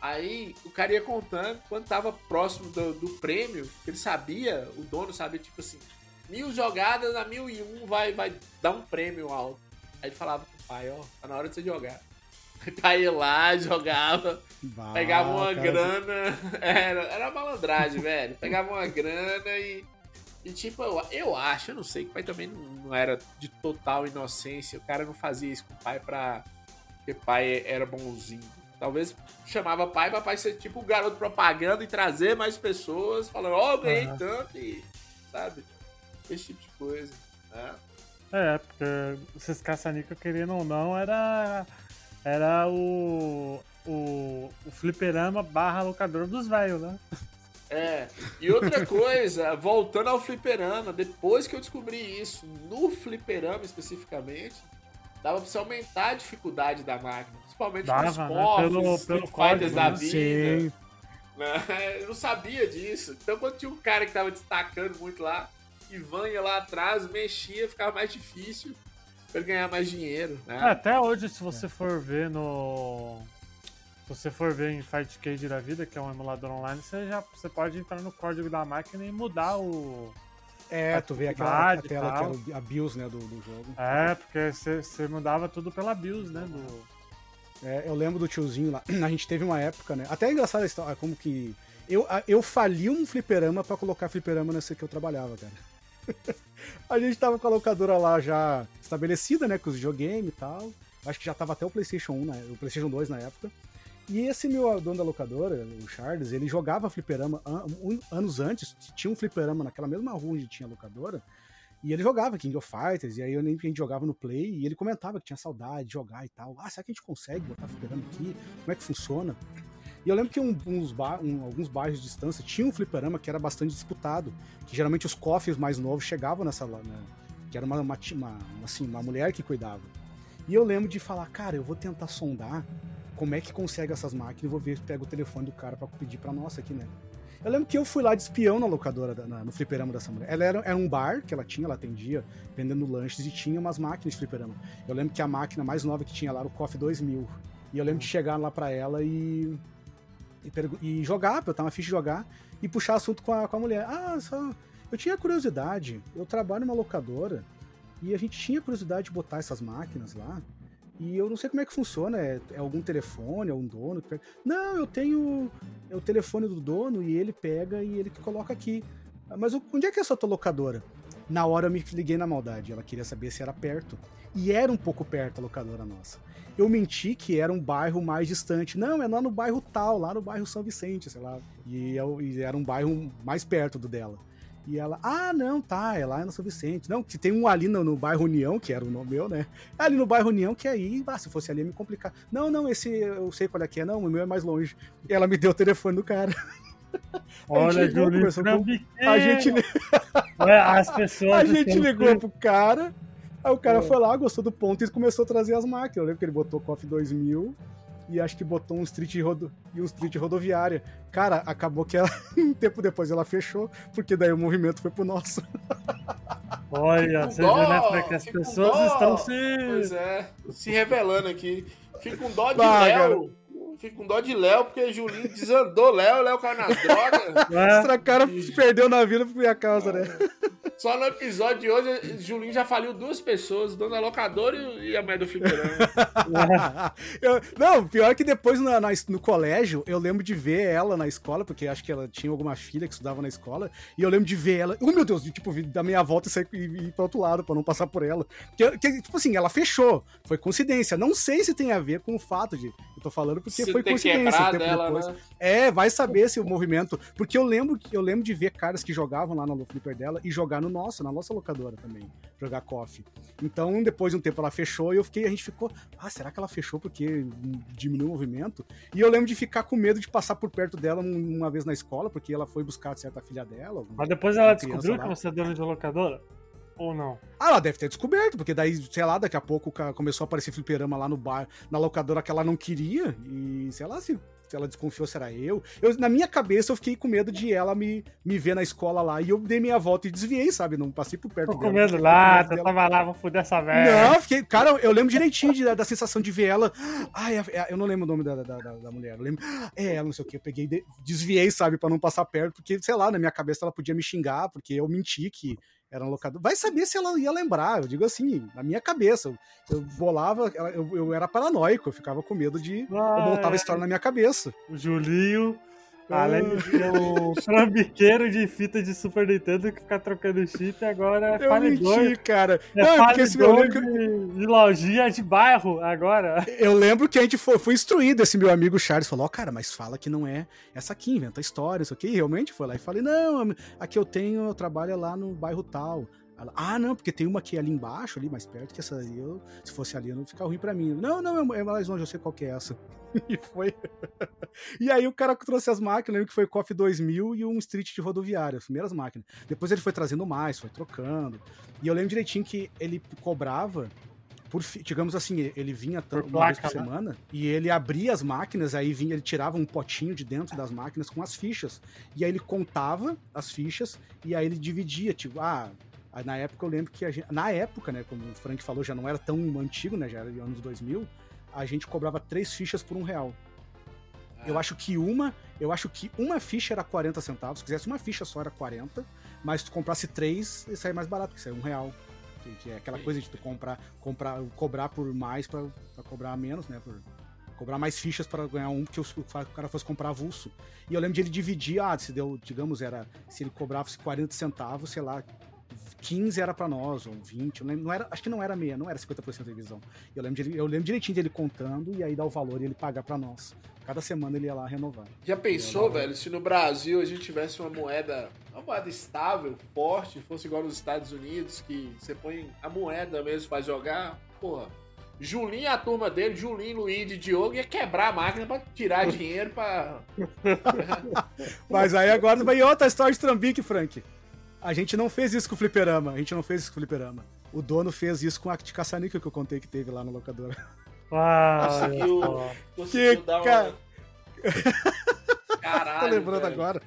Aí o cara ia contando, quando tava próximo do, do prêmio, ele sabia, o dono sabia, tipo assim, mil jogadas a mil e um vai, vai dar um prêmio alto. Aí ele falava pro pai, ó, tá na hora de você jogar. [laughs] Aí ia lá, jogava, bah, pegava uma cara. grana. [laughs] Era, era malandragem, velho. Pegava uma grana e. E tipo, eu, eu acho, eu não sei, que o pai também não, não, era de total inocência. O cara não fazia isso com o pai pra. Porque o pai era bonzinho. Talvez chamava pai pra pai ser tipo o garoto propaganda e trazer mais pessoas, falando, ó, oh, ganhei tanto e. Sabe? Esse tipo de coisa. Né? É, porque esses caça-níquel, querendo ou não, era era o, o, o fliperama barra locador dos velhos, né? É, e outra coisa, voltando ao fliperama, depois que eu descobri isso, no fliperama especificamente, dava pra você aumentar a dificuldade da máquina, principalmente dava, nos né? pelo, pelo código, da né? vida. Né? [laughs] Eu não sabia disso. Então quando tinha um cara que tava destacando muito lá, Ivan ia lá atrás, mexia, ficava mais difícil pra ele ganhar mais dinheiro. Né? É, até hoje, se você for ver no. Se você for ver em Fightcade da vida, que é um emulador online, você já você pode entrar no código da máquina e mudar o. É, tu vê aquela tela, que era a BIOS né, do, do jogo. É, porque você, você mudava tudo pela BIOS, né? Do... É, eu lembro do tiozinho lá. [clears throat] A gente teve uma época, né? Até é engraçado a história, como que. Eu, eu fali um fliperama para colocar fliperama nesse que eu trabalhava, cara. [laughs] a gente tava com a locadora lá já estabelecida, né, com os videogames e tal. Acho que já tava até o PlayStation 1, né, o PlayStation 2 na época. E esse meu dono da locadora, o Charles, ele jogava fliperama an anos antes, tinha um fliperama naquela mesma rua onde tinha a locadora, e ele jogava King of Fighters, e aí eu lembro que a gente jogava no Play, e ele comentava que tinha saudade de jogar e tal. Ah, será que a gente consegue botar fliperama aqui? Como é que funciona? E eu lembro que um, uns bar, um, alguns bairros de distância tinha um fliperama que era bastante disputado, que geralmente os cofres mais novos chegavam nessa, né, que era uma, uma, uma, assim, uma mulher que cuidava. E eu lembro de falar, cara, eu vou tentar sondar como é que consegue essas máquinas, e vou ver, pego o telefone do cara para pedir para nossa aqui, né? Eu lembro que eu fui lá de espião na locadora, na, no fliperama dessa mulher. Ela era, era, um bar que ela tinha, ela atendia, vendendo lanches e tinha umas máquinas de fliperama. Eu lembro que a máquina mais nova que tinha lá era o KOF 2000. E eu lembro de chegar lá para ela e, e, e jogar, botar uma ficha de jogar e puxar assunto com a, com a mulher. Ah, só eu tinha curiosidade, eu trabalho numa locadora e a gente tinha curiosidade de botar essas máquinas lá. E eu não sei como é que funciona, é, é algum telefone, é um dono que pega. Não, eu tenho é o telefone do dono e ele pega e ele coloca aqui. Mas onde é que é essa tua locadora? Na hora eu me liguei na maldade, ela queria saber se era perto. E era um pouco perto a locadora nossa. Eu menti que era um bairro mais distante. Não, é lá no bairro tal, lá no bairro São Vicente, sei lá. E, eu, e era um bairro mais perto do dela. E ela, ah, não, tá, é lá no São Vicente. Não, que tem um ali no, no, bairro União, que era o nome meu, né? É ali no bairro União, que aí, ah, se fosse ali ia me complicar. Não, não, esse eu sei qual é que é, não, o meu é mais longe. E ela me deu o telefone do cara. [laughs] Olha, Júlio, com... a gente as pessoas [laughs] A gente ligou pro cara, aí o cara foi lá, gostou do ponto e começou a trazer as máquinas. Eu lembro que ele botou KOF 2000 e acho que botou um street rodo, e um street rodoviária. Cara, acabou que ela, [laughs] um tempo depois ela fechou, porque daí o movimento foi pro nosso. [laughs] Olha, você dó, vê, né, que as pessoas estão se. Pois é, se revelando aqui. Fico com dó de bah, Léo. Fico com dó de Léo, porque Julinho desandou Léo, Léo caiu nas drogas. [laughs] É. Esse cara e... perdeu na vida por minha causa, né? Só no episódio de hoje, Julinho já faliu duas pessoas, dona locadora e a mãe do fliperama. [laughs] eu, não, pior que depois na, na, no colégio, eu lembro de ver ela na escola, porque acho que ela tinha alguma filha que estudava na escola, e eu lembro de ver ela, oh meu Deus, de, tipo, da meia volta e sair e ir pro outro lado, pra não passar por ela. Que, que, tipo assim, ela fechou, foi coincidência. Não sei se tem a ver com o fato de. Eu tô falando porque se foi coincidência. tempo dela, depois. Né? É, vai saber se o movimento. Porque eu lembro, eu lembro de ver caras que jogavam lá no flipper dela e jogar no nosso, na nossa locadora também. Jogar coffee. Então, depois de um tempo ela fechou e eu fiquei, a gente ficou, ah, será que ela fechou porque diminuiu o movimento? E eu lembro de ficar com medo de passar por perto dela uma vez na escola, porque ela foi buscar certa filha dela. Mas depois ela descobriu lá. que você é dona de locadora? Ou não? Ah, ela deve ter descoberto, porque daí, sei lá, daqui a pouco começou a aparecer fliperama lá no bar, na locadora que ela não queria, e sei lá se ela desconfiou se era eu. eu. Na minha cabeça, eu fiquei com medo de ela me, me ver na escola lá. E eu dei minha volta e desviei, sabe? Não passei por perto Tô dela. com medo lá, você tava lá, vou foder essa velha. Não, fiquei. Cara, eu lembro direitinho de, da, da, sensação de ver ela. Ai, é, é, eu não lembro o nome da, da, da, da mulher. Eu lembro. É, ela, não sei o que. Eu peguei, desviei, sabe, pra não passar perto, porque, sei lá, na minha cabeça ela podia me xingar, porque eu menti que era um locador. Vai saber se ela ia lembrar. Eu digo assim, na minha cabeça. Eu, eu bolava, eu, eu, era paranoico, eu ficava com medo de. Ah, eu montava a história na minha cabeça. O Julinho Além de ser um trambiqueiro de fita de Super Nintendo que fica trocando chip, agora é falidor. cara. É não, é porque esse meu amigo... de, de lojinha de bairro agora. Eu lembro que a gente foi, foi instruído, esse meu amigo Charles falou, ó, oh, cara, mas fala que não é essa aqui, inventa história, isso aqui. E realmente foi lá e falei, não, aqui eu tenho, eu trabalho lá no bairro tal. Ela, ah, não, porque tem uma aqui ali embaixo, ali mais perto, que essa aí, eu, se fosse ali, não ficar ruim para mim. Não, não, é, é mais longe, eu sei qual que é essa. [laughs] e foi. e aí o cara trouxe as máquinas, lembro que foi o KOF 2000 e um Street de rodoviária, as primeiras máquinas. Depois ele foi trazendo mais, foi trocando. E eu lembro direitinho que ele cobrava por, digamos assim, ele vinha por uma placa, vez por né? semana e ele abria as máquinas, aí vinha, ele tirava um potinho de dentro das máquinas com as fichas. E aí ele contava as fichas e aí ele dividia, tipo, ah, na época eu lembro que a gente, na época, né, como o Frank falou, já não era tão antigo, né, já era de anos 2000, a gente cobrava três fichas por um real. Ah. Eu acho que uma, eu acho que uma ficha era 40 centavos, se quisesse uma ficha só era 40, mas se tu comprasse três, isso aí é mais barato, que isso aí é um real. Que, que é aquela Sim. coisa de tu comprar, comprar, cobrar por mais para cobrar menos, né, por cobrar mais fichas para ganhar um, porque o, cara fosse comprar avulso. E eu lembro de ele dividir, ah, se deu, digamos, era, se ele cobrava 40 centavos, sei lá, 15 era para nós, ou 20, não era, acho que não era meia, não era 50% da divisão. Eu lembro, de, eu lembro direitinho dele contando e aí dar o valor e ele pagar para nós. Cada semana ele ia lá renovar. Já pensou, velho, se no Brasil a gente tivesse uma moeda, uma moeda estável, forte, fosse igual nos Estados Unidos, que você põe a moeda mesmo para jogar, porra. Julinho e a turma dele, Julinho, Luiz e Diogo, ia quebrar a máquina pra tirar dinheiro pra. [laughs] Mas aí agora vai outra história de Trambique, Frank. A gente não fez isso com o fliperama. A gente não fez isso com o fliperama. O dono fez isso com a de caça-níquel que eu contei que teve lá na locadora. Ah, conseguiu, conseguiu que dar uma... Cara... [laughs] Caralho, Tô lembrando velho. agora.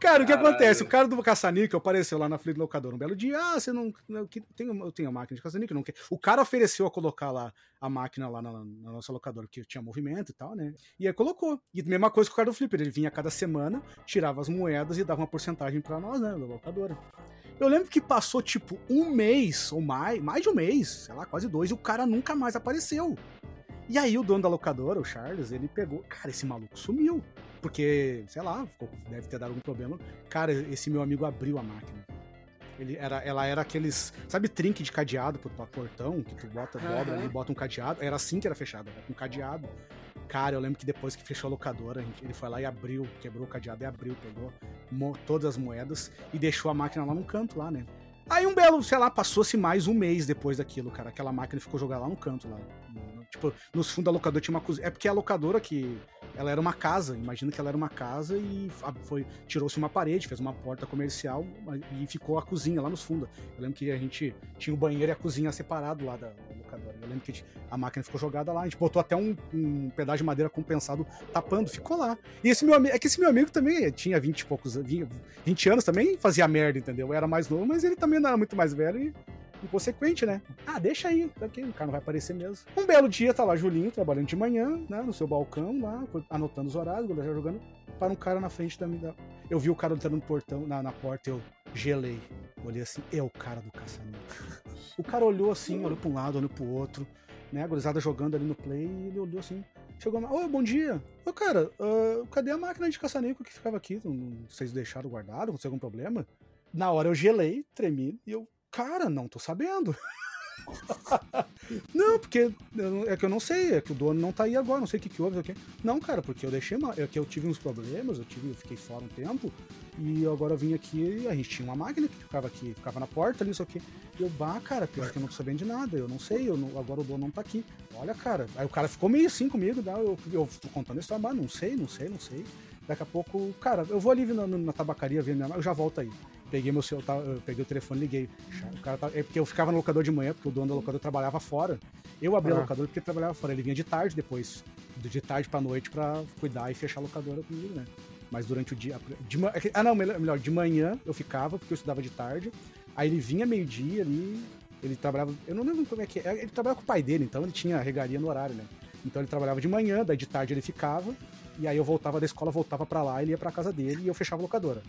Cara, o que acontece? O cara do caça-níquel apareceu lá na Flip Locadora um belo dia. Ah, você não. não tem, eu tenho a máquina de caça-níquel, não quer. O cara ofereceu a colocar lá a máquina lá na, na, nossa locadora, que tinha movimento e tal, né? E aí colocou. E mesma coisa com o cara do Flipper. Ele vinha cada semana, tirava as moedas e dava uma porcentagem pra nós, né? Da locadora. Eu lembro que passou tipo um mês ou mais, mais de um mês, sei lá, quase dois, e o cara nunca mais apareceu. E aí o dono da locadora, o Charles, ele pegou. Cara, esse maluco sumiu. Porque, sei lá, deve ter dado algum problema. Cara, esse meu amigo abriu a máquina. Ele era, ela era aqueles. Sabe, trinque de cadeado pro, portão? Que tu bota, dobra uhum. e bota um cadeado. Era assim que era fechado, era com cadeado. Cara, eu lembro que depois que fechou a locadora, ele foi lá e abriu, quebrou o cadeado e abriu, pegou todas as moedas e deixou a máquina lá no canto, lá, né? Aí um belo, sei lá, passou-se mais um mês depois daquilo, cara. Aquela máquina ficou jogada lá no canto, lá. Tipo, nos fundos da locadora tinha uma cozinha. É porque a locadora que ela era uma casa, imagina que ela era uma casa e foi tirou-se uma parede, fez uma porta comercial e ficou a cozinha lá nos fundos. Eu lembro que a gente tinha o banheiro e a cozinha separado lá da locadora. Eu lembro que a máquina ficou jogada lá, a gente botou até um, um pedaço de madeira compensado tapando, ficou lá. E esse meu amigo, é que esse meu amigo também tinha 20 e poucos, 20 anos também, fazia merda, entendeu? Eu era mais novo, mas ele também não era muito mais velho e inconsequente, né? Ah, deixa aí, ok, o cara não vai aparecer mesmo. Um belo dia, tá lá Julinho trabalhando de manhã, né, no seu balcão lá, anotando os horários, já jogando, para um cara na frente da minha. Eu vi o cara entrando no portão, na, na porta, eu gelei. Olhei assim, é o cara do caçanico. O cara olhou assim, olhou pra um lado, olhou pro outro, né? A gurizada jogando ali no play e ele olhou assim. Chegou, ô, bom dia. Ô, cara, uh, cadê a máquina de caçanico que ficava aqui? Vocês deixaram guardado? Aconteceu algum problema? Na hora eu gelei, tremi e eu, cara, não tô sabendo. não, porque é que eu não sei, é que o dono não tá aí agora, não sei o que, que houve. Que... Não, cara, porque eu deixei uma. É que eu tive uns problemas, eu, tive, eu fiquei fora um tempo, e agora eu vim aqui a gente tinha uma máquina que ficava aqui, ficava na porta ali, isso aqui. E eu, bah, cara, pior que eu não tô sabendo de nada, eu não sei, eu não, agora o dono não tá aqui. Olha, cara. Aí o cara ficou meio assim comigo, tá? eu, eu tô contando a história, mas não sei, não sei, não sei. Daqui a pouco, cara, eu vou ali na, na tabacaria ver minha eu já volto aí. Peguei meu celular, peguei o telefone e liguei. O cara tá, é porque eu ficava no locador de manhã, porque o dono do locador trabalhava fora. Eu abri ah. a locadora porque ele trabalhava fora. Ele vinha de tarde depois, de tarde pra noite, pra cuidar e fechar a locadora comigo, né? Mas durante o dia. De, é ah, não, melhor, de manhã eu ficava, porque eu estudava de tarde. Aí ele vinha meio-dia ali. Ele trabalhava. Eu não lembro como é que é. Ele trabalhava com o pai dele, então ele tinha regaria no horário, né? Então ele trabalhava de manhã, daí de tarde ele ficava. E aí eu voltava da escola, voltava para lá, ele ia pra casa dele e eu fechava a locadora.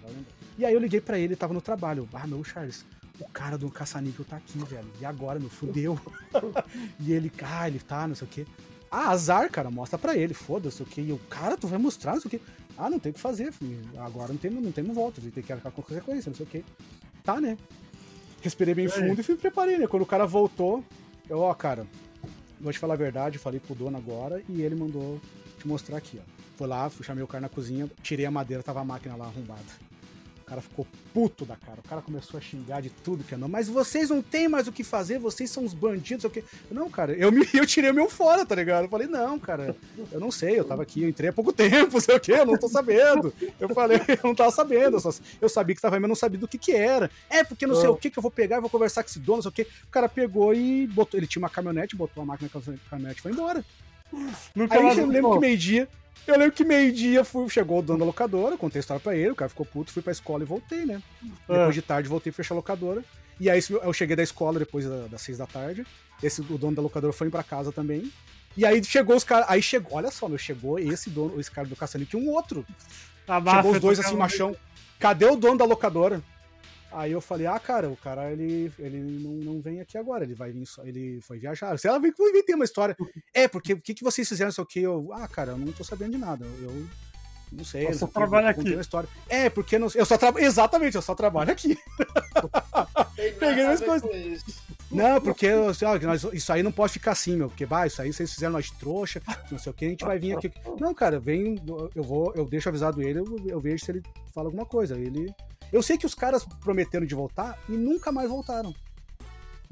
E aí eu liguei para ele, tava no trabalho. Ah, meu, Charles, o cara do caça-níquel tá aqui, velho. E agora, meu, fudeu. [laughs] e ele, ah, ele tá, não sei o quê. Ah, azar, cara, mostra pra ele, foda-se, o que. E o cara, tu vai mostrar, não sei o quê. Ah, não tem o que fazer, filho. agora não tem, não tem volta, tem que arcar com consequência, não sei o quê. Tá, né? Respirei bem fundo e fui preparei, né? Quando o cara voltou, eu, ó, cara, vou te falar a verdade, falei pro dono agora e ele mandou te mostrar aqui, ó. Fui lá, fui, chamei o cara na cozinha, tirei a madeira, tava a máquina lá arrombada. O cara ficou puto da cara. O cara começou a xingar de tudo que é não. Mas vocês não têm mais o que fazer, vocês são uns bandidos, o quê? Não, cara, eu, me, eu tirei o meu fora, tá ligado? Eu falei, não, cara, eu não sei, eu tava aqui, eu entrei há pouco tempo, [laughs] sei o quê, eu não tô sabendo. Eu falei, [laughs] eu não tava sabendo, eu, só, eu sabia que tava aí, mas não sabia do que que era. É, porque não sei o que que eu vou pegar, eu vou conversar com esse dono, não sei o quê. O cara pegou e botou, ele tinha uma caminhonete, botou a máquina na caminhonete e foi embora. Nunca aí eu lembro que meio-dia, eu lembro que meio-dia chegou o dono da locadora, contei a história pra ele, o cara ficou puto, fui pra escola e voltei, né? É. Depois de tarde voltei pra fechar a locadora. E aí eu cheguei da escola depois das seis da tarde. Esse, o dono da locadora foi pra casa também. E aí chegou os caras. Aí chegou, olha só, meu, chegou esse dono, esse cara do Caçanique e um outro. A chegou os dois assim, machão. Cadê o dono da locadora? Aí eu falei, ah, cara, o cara ele, ele não, não vem aqui agora, ele vai vir só, ele foi viajar. Se ela vem que eu inventei uma história. É, porque o que, que vocês fizeram, sei o que? Eu, ah, cara, eu não tô sabendo de nada. Eu não sei. Eu só trabalho aqui. História. É, porque não, eu só trabalho. Exatamente, eu só trabalho aqui. [laughs] Peguei as coisas. Não, porque assim, ó, nós, isso aí não pode ficar assim, meu. Porque, vai, isso aí vocês fizeram nós trouxa, não sei o que, a gente vai vir aqui. Não, cara, vem, eu vou, eu deixo avisado ele, eu, eu vejo se ele fala alguma coisa. Ele eu sei que os caras prometeram de voltar e nunca mais voltaram.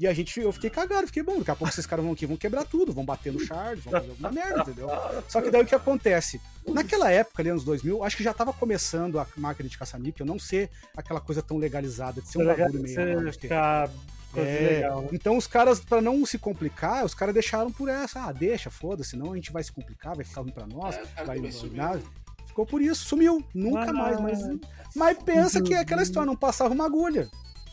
E a gente, eu fiquei cagado, fiquei bom. Daqui a pouco esses caras vão aqui, vão quebrar tudo, vão bater no Charles, vão fazer alguma merda, entendeu? Só que daí o que acontece? Naquela época, ali, anos 2000, acho que já tava começando a máquina de caça-níquel não ser aquela coisa tão legalizada, de ser um bagulho meio. Ficar... É, né? então os caras, para não se complicar, os caras deixaram por essa. Ah, deixa, foda-se, senão a gente vai se complicar, vai ficar ruim pra nós, é, vai, vai, ficou por isso, sumiu, nunca mais. Mas, mas pensa que é aquela história, não passava uma agulha.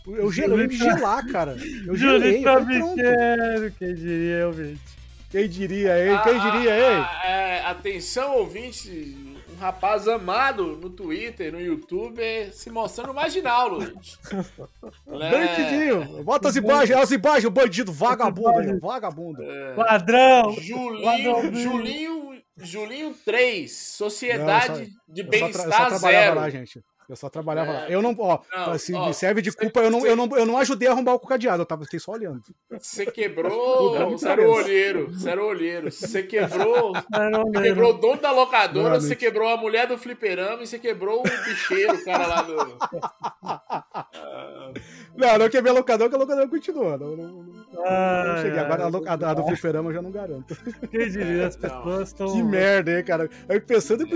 Eu, gelei de gelar, cara. Eu gelei, pronto. Quero, quem diria, eu, gente. Quem diria, hein? Quem diria, hein? Ah, é, atenção, ouvinte. Um rapaz amado no Twitter, no YouTube, se mostrando marginal, Luiz. [laughs] Bandidinho. Bota as imagens, as imagens, o bandido vagabundo vagabundo. É. Ladrão. Julinho, Ladrão. Julinho Julinho 3, Sociedade não, de Bem-Estar Zero. Lá, gente. Eu só trabalhava é. lá. Eu não, ó, não, se ó, me serve de culpa, eu, não, eu, não, eu não ajudei a arrombar o cadeado, eu tava, fiquei só olhando. Você quebrou, [laughs] você era olheiro, você era olheiro. Você quebrou, [laughs] você quebrou o dono da locadora, você quebrou a mulher do fliperama e você quebrou o bicheiro, o cara lá do... [laughs] Não, não quebrei a locadora, que a locadora continua. Não, não, não, ah, não cheguei. Agora a, a, a do fliperama eu já não garanto. Quem diria, as pessoas estão... Que merda, hein, cara. Eu pensando em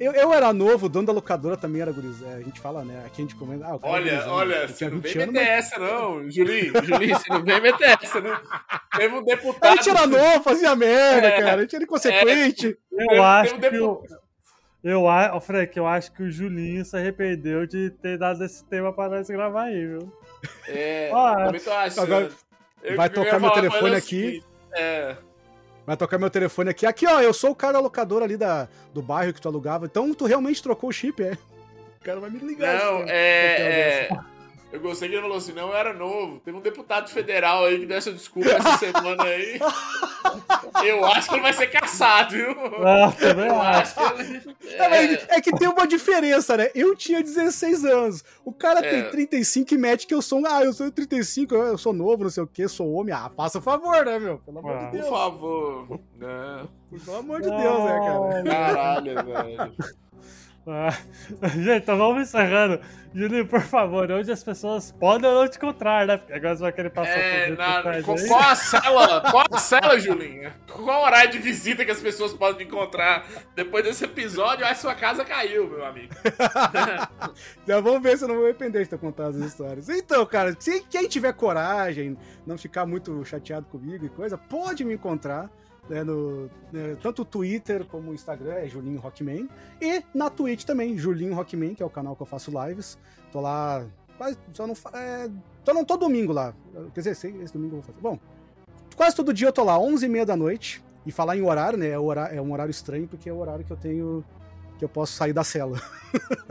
eu, eu era novo, o dono da locadora também era gurizada. É, a gente fala, né? Aqui a gente comenta. Ah, olha, é olha, você não vem meter mas... essa, não. Julinho, Julinho, você não vem meter essa, não. Teve um deputado. A gente era novo, fazia merda, é, cara. A gente era inconsequente. É, eu acho um que. Eu, eu, oh, Frank, eu acho que o Julinho se arrependeu de ter dado esse tema pra nós gravar aí, viu? É, oh, também tô achando. Agora, vai tocar meu telefone aqui. É. Vai tocar meu telefone aqui. Aqui, ó, eu sou o cara locador ali da, do bairro que tu alugava. Então tu realmente trocou o chip, é? O cara vai me ligar. Não, é. é... Eu gostei que ele falou assim, não, eu era novo. Teve um deputado federal aí que deu essa desculpa essa semana aí. [laughs] Eu acho que ele vai ser caçado, viu? Ah, também Eu acho. ele... É, mas é que tem uma diferença, né? Eu tinha 16 anos. O cara É. tem 35 e mete que eu sou um. Ah, eu sou 35, eu eu sou novo, não sei o quê, sou homem. Ah, faça favor, né, meu? Pelo amor Ah. de Por Deus. favor. Não. Pelo amor de Deus, né, cara? Caralho, velho. Ah, [laughs] Gente, então vamos encerrando. Julinho, por favor, onde as pessoas podem ou não te encontrar, né? Porque agora você vai querer passar É, por na, qual, aí. qual a [laughs] cela? Qual a cela, Julinha? Qual o horário de visita que as pessoas podem me encontrar depois desse episódio? A sua casa caiu, meu amigo. [laughs] Já vamos ver se eu não vou me arrepender de ter contado as histórias. Então, cara, se quem tiver coragem, não ficar muito chateado comigo e coisa, pode me encontrar. Né, no, né, tanto o Twitter como o Instagram é Julinho Rockman. E na Twitch também, Julinho Rockman, que é o canal que eu faço lives. Tô lá. Quase, só não, é, tô não tô domingo lá. Quer dizer, sei, esse domingo eu vou fazer. Bom, quase todo dia eu tô lá, 11h30 da noite. E falar em horário, né? É, horário, é um horário estranho, porque é o horário que eu tenho. que eu posso sair da cela.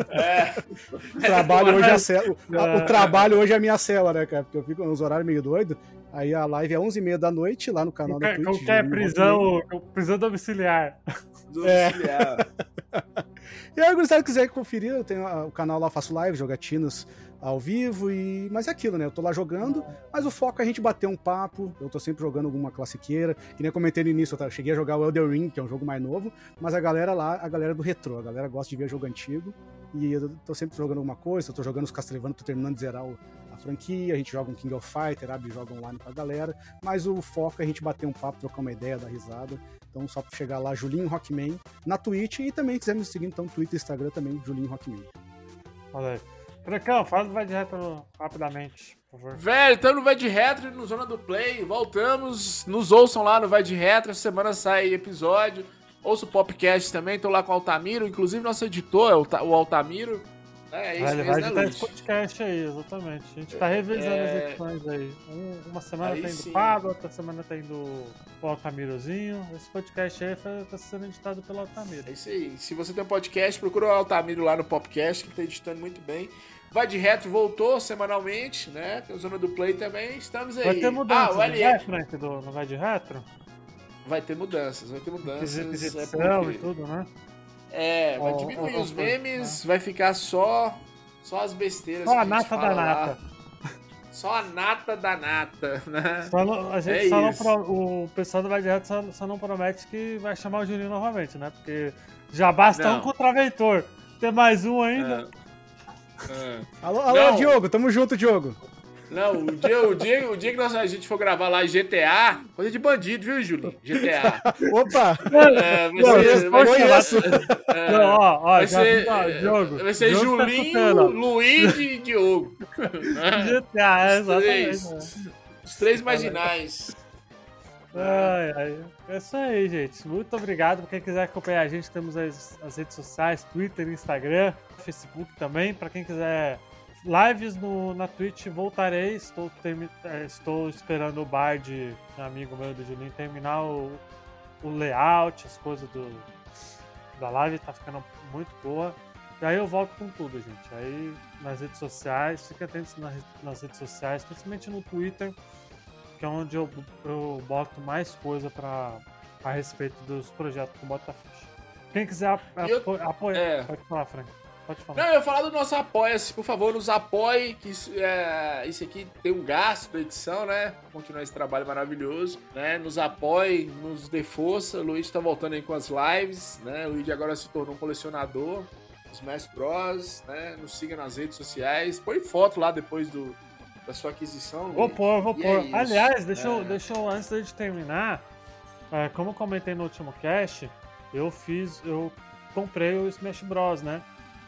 É. [laughs] O trabalho hoje é a cela. O É. trabalho hoje é a minha cela, né, cara? Porque eu fico nos horários meio doido. Aí a live é 11h30 da noite lá no canal da Twitch. qualquer Julinho prisão, prisão domiciliar. Domiciliar. [laughs] E aí, se quiser conferir, eu tenho o canal lá, faço live, jogatinas ao vivo e. Mas é aquilo, né? Eu tô lá jogando, mas o foco é a gente bater um papo. Eu tô sempre jogando alguma classiqueira. Que nem eu comentei no início, eu tá- cheguei a jogar o Elder Ring, que é um jogo mais novo, mas a galera lá, a galera do retrô, a galera gosta de ver jogo antigo. E eu tô sempre jogando alguma coisa, eu tô jogando os Castlevania, tô terminando de zerar o- franquia, a gente joga um King of Fighter, abre e joga online com a galera. Mas o foco é a gente bater um papo, trocar uma ideia, dar risada. Então só pra chegar lá, Julinho Rockman, na Twitch e também quiser me seguir, então, Twitter e Instagram também, Julinho Rockman. Olha aí. Fala do Vai de Retro rapidamente, por favor. Velho, estamos no Vai de Retro, no Zona do Play. Voltamos. Nos ouçam lá no Vai de Retro. Essa semana sai episódio. Ouça o podcast também. Tô lá com o Altamiro. Inclusive, nosso editor é o Altamiro. É, é isso Ah, ele vai né, editar esse podcast aí, exatamente. A gente tá revezando É. as edições aí. Um- uma semana Aí tem sim. do Pablo, outra semana tem do o Altamirozinho. Esse podcast aí tá sendo editado pelo Altamiro. É isso aí. Se você tem um podcast, procura o Altamiro lá no podcast, que tá editando muito bem. Vai de Retro voltou semanalmente, né? Tem o Zona do Play também. Estamos aí. Vai ter ah, mudanças, o não LF. vai, Frank, do, no Vai de Retro? Vai ter mudanças, vai ter mudanças. é Edição porque- e tudo, né? É, vai diminuir os memes, vai ficar só só as besteiras. Só que a nata da lá. nata. [laughs] Só a nata da nata, né? Só não- a gente É só não isso. pro- o pessoal do Vai de Retro só, só não promete que vai chamar o Juninho novamente, né? Porque já basta Não. um contraventor. Ter mais um ainda. É. Alô, alô, Não. Diogo, tamo junto, Diogo. Não, o dia, o dia, o dia que nós, a gente for gravar lá GTA, coisa de bandido, viu, Julinho? GTA. Opa! É, vai Não, ser, vai conheço. ser, é, Não, ó, ó, vai já ser, ó, Diogo. vai ser Diogo tá Julinho, ó. Luiz e Diogo. GTA, é, Os três. exatamente. né? Os três marginais. Ai, ai. É isso aí, gente. Muito obrigado. Pra quem quiser acompanhar a gente, temos as, as redes sociais, Twitter, Instagram, Facebook também. Pra quem quiser lives no, na Twitch, voltarei. Estou, termi- eh, estou esperando o Bard, amigo meu do Julinho, terminar o, o layout, as coisas do, da live. Tá ficando muito boa. E aí eu volto com tudo, gente. Aí nas redes sociais, fiquem atentos nas, nas redes sociais, principalmente no Twitter que é onde eu, eu boto mais coisa pra, a respeito dos projetos do Botafish. Quem quiser E eu- apo, apoiar. é. Pode falar, Frank. Pode falar. Não, eu ia falar do nosso apoia-se, por favor, nos apoie, que isso, é, isso aqui tem um gasto da edição, né? Continuar esse trabalho maravilhoso, né? Nos apoie, nos dê força. O Luiz tá voltando aí com as lives, né? O Luiz agora se tornou um colecionador, Smash Bros, né? Nos siga nas redes sociais. Põe foto lá depois do, da sua aquisição, Vou pôr, vou pôr. é isso. Aliás, deixa, É. eu, deixa eu, antes de terminar, é, como eu comentei no último cast, eu fiz, eu comprei o Smash Bros, né?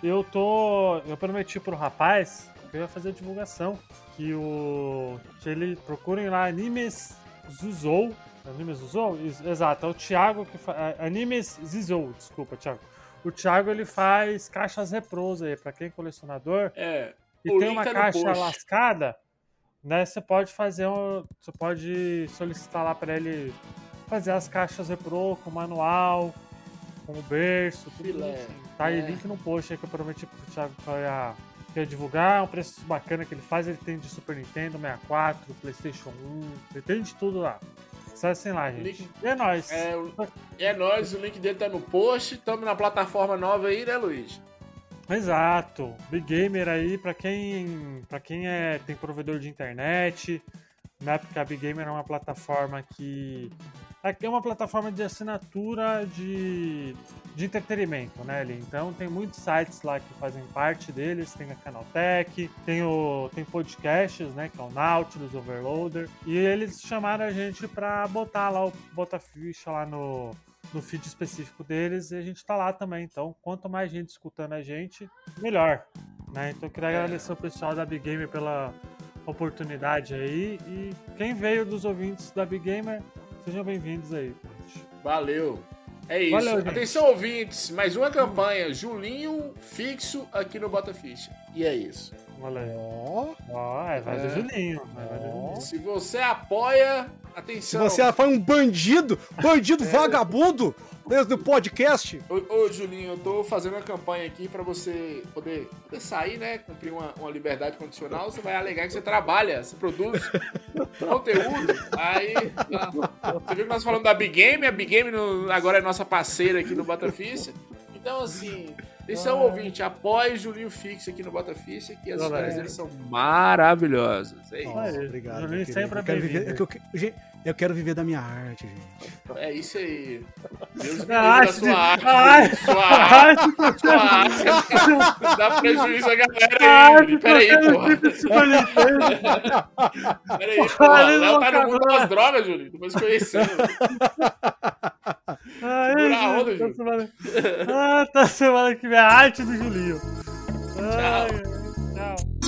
Eu tô, eu prometi pro rapaz que eu ia fazer a divulgação, que o, que ele, procurem lá, Animes Zuzou, Animes Zuzou? Exato, é o Thiago que faz, Animes Zizou, desculpa, Thiago. O Thiago, ele faz caixas reprós aí, pra quem é colecionador, É, e tem uma tá caixa post. lascada, né? Você pode fazer um. Você pode solicitar lá pra ele fazer as caixas repro com manual, com o berço, tudo Filé, assim. Tá aí, é. link no post aí que eu prometi pro Thiago que eu ia quer divulgar, um preço bacana que ele faz, ele tem de Super Nintendo, 64, Playstation 1, ele tem de tudo lá. Acessem lá, gente. Link... E é nóis. É, é nóis, o link dele tá no post. Estamos na plataforma nova aí, né, Luiz? Exato. Big Gamer aí, pra quem, pra quem é, tem provedor de internet, na época a Big Gamer é uma plataforma que é uma plataforma de assinatura de, de entretenimento, né, ali. Então tem muitos sites lá que fazem parte deles, tem a Canaltech, tem o tem podcasts, né, que é o Nautilus, Overloader, e eles chamaram a gente para botar lá o botar ficha lá no no feed específico deles e a gente tá lá também. Então, quanto mais gente escutando a gente, melhor. Né? Então, eu queria agradecer o pessoal da Big Gamer pela oportunidade aí. E quem veio dos ouvintes da Big Gamer, Sejam bem-vindos aí. Valeu. É isso. Valeu, Atenção, ouvintes. Mais uma campanha. Julinho fixo aqui no Bota Ficha. E é isso. Valeu. Ó, é, vai é. Julinho. Oh. Se você apoia, atenção. Se você foi um bandido, bandido é. vagabundo, desde o podcast. Ô, ô, Julinho, eu tô fazendo uma campanha aqui pra você poder, poder sair, né? Cumprir uma, uma liberdade condicional. Você vai alegar que você trabalha, você produz [laughs] conteúdo. Aí, você viu que nós falamos da Big Game, a Big Game no, agora é nossa parceira aqui no Botaficha. Então, assim, Atenção, ah. ouvinte, apoie o Julinho Fix aqui no Botaficha, que as histórias dele são maravilhosas. É isso. Oh, obrigado. Julinho sempre eu quero, viver, eu, quero viver da minha arte, gente. É isso aí. Deus me [laughs] arte, sua arte. arte. Sua arte. Sua arte. Dá prejuízo a galera aí. Peraí, porra. Peraí, [laughs] porra. Léo tá no mundo das drogas, Julinho. Depois conhecendo. Segura a onda, Julinho. Ah, tá semana que vem a arte do Julinho. Tchau. tchau.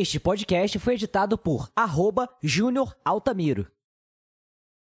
Este podcast foi editado por arroba Júnior Altamiro.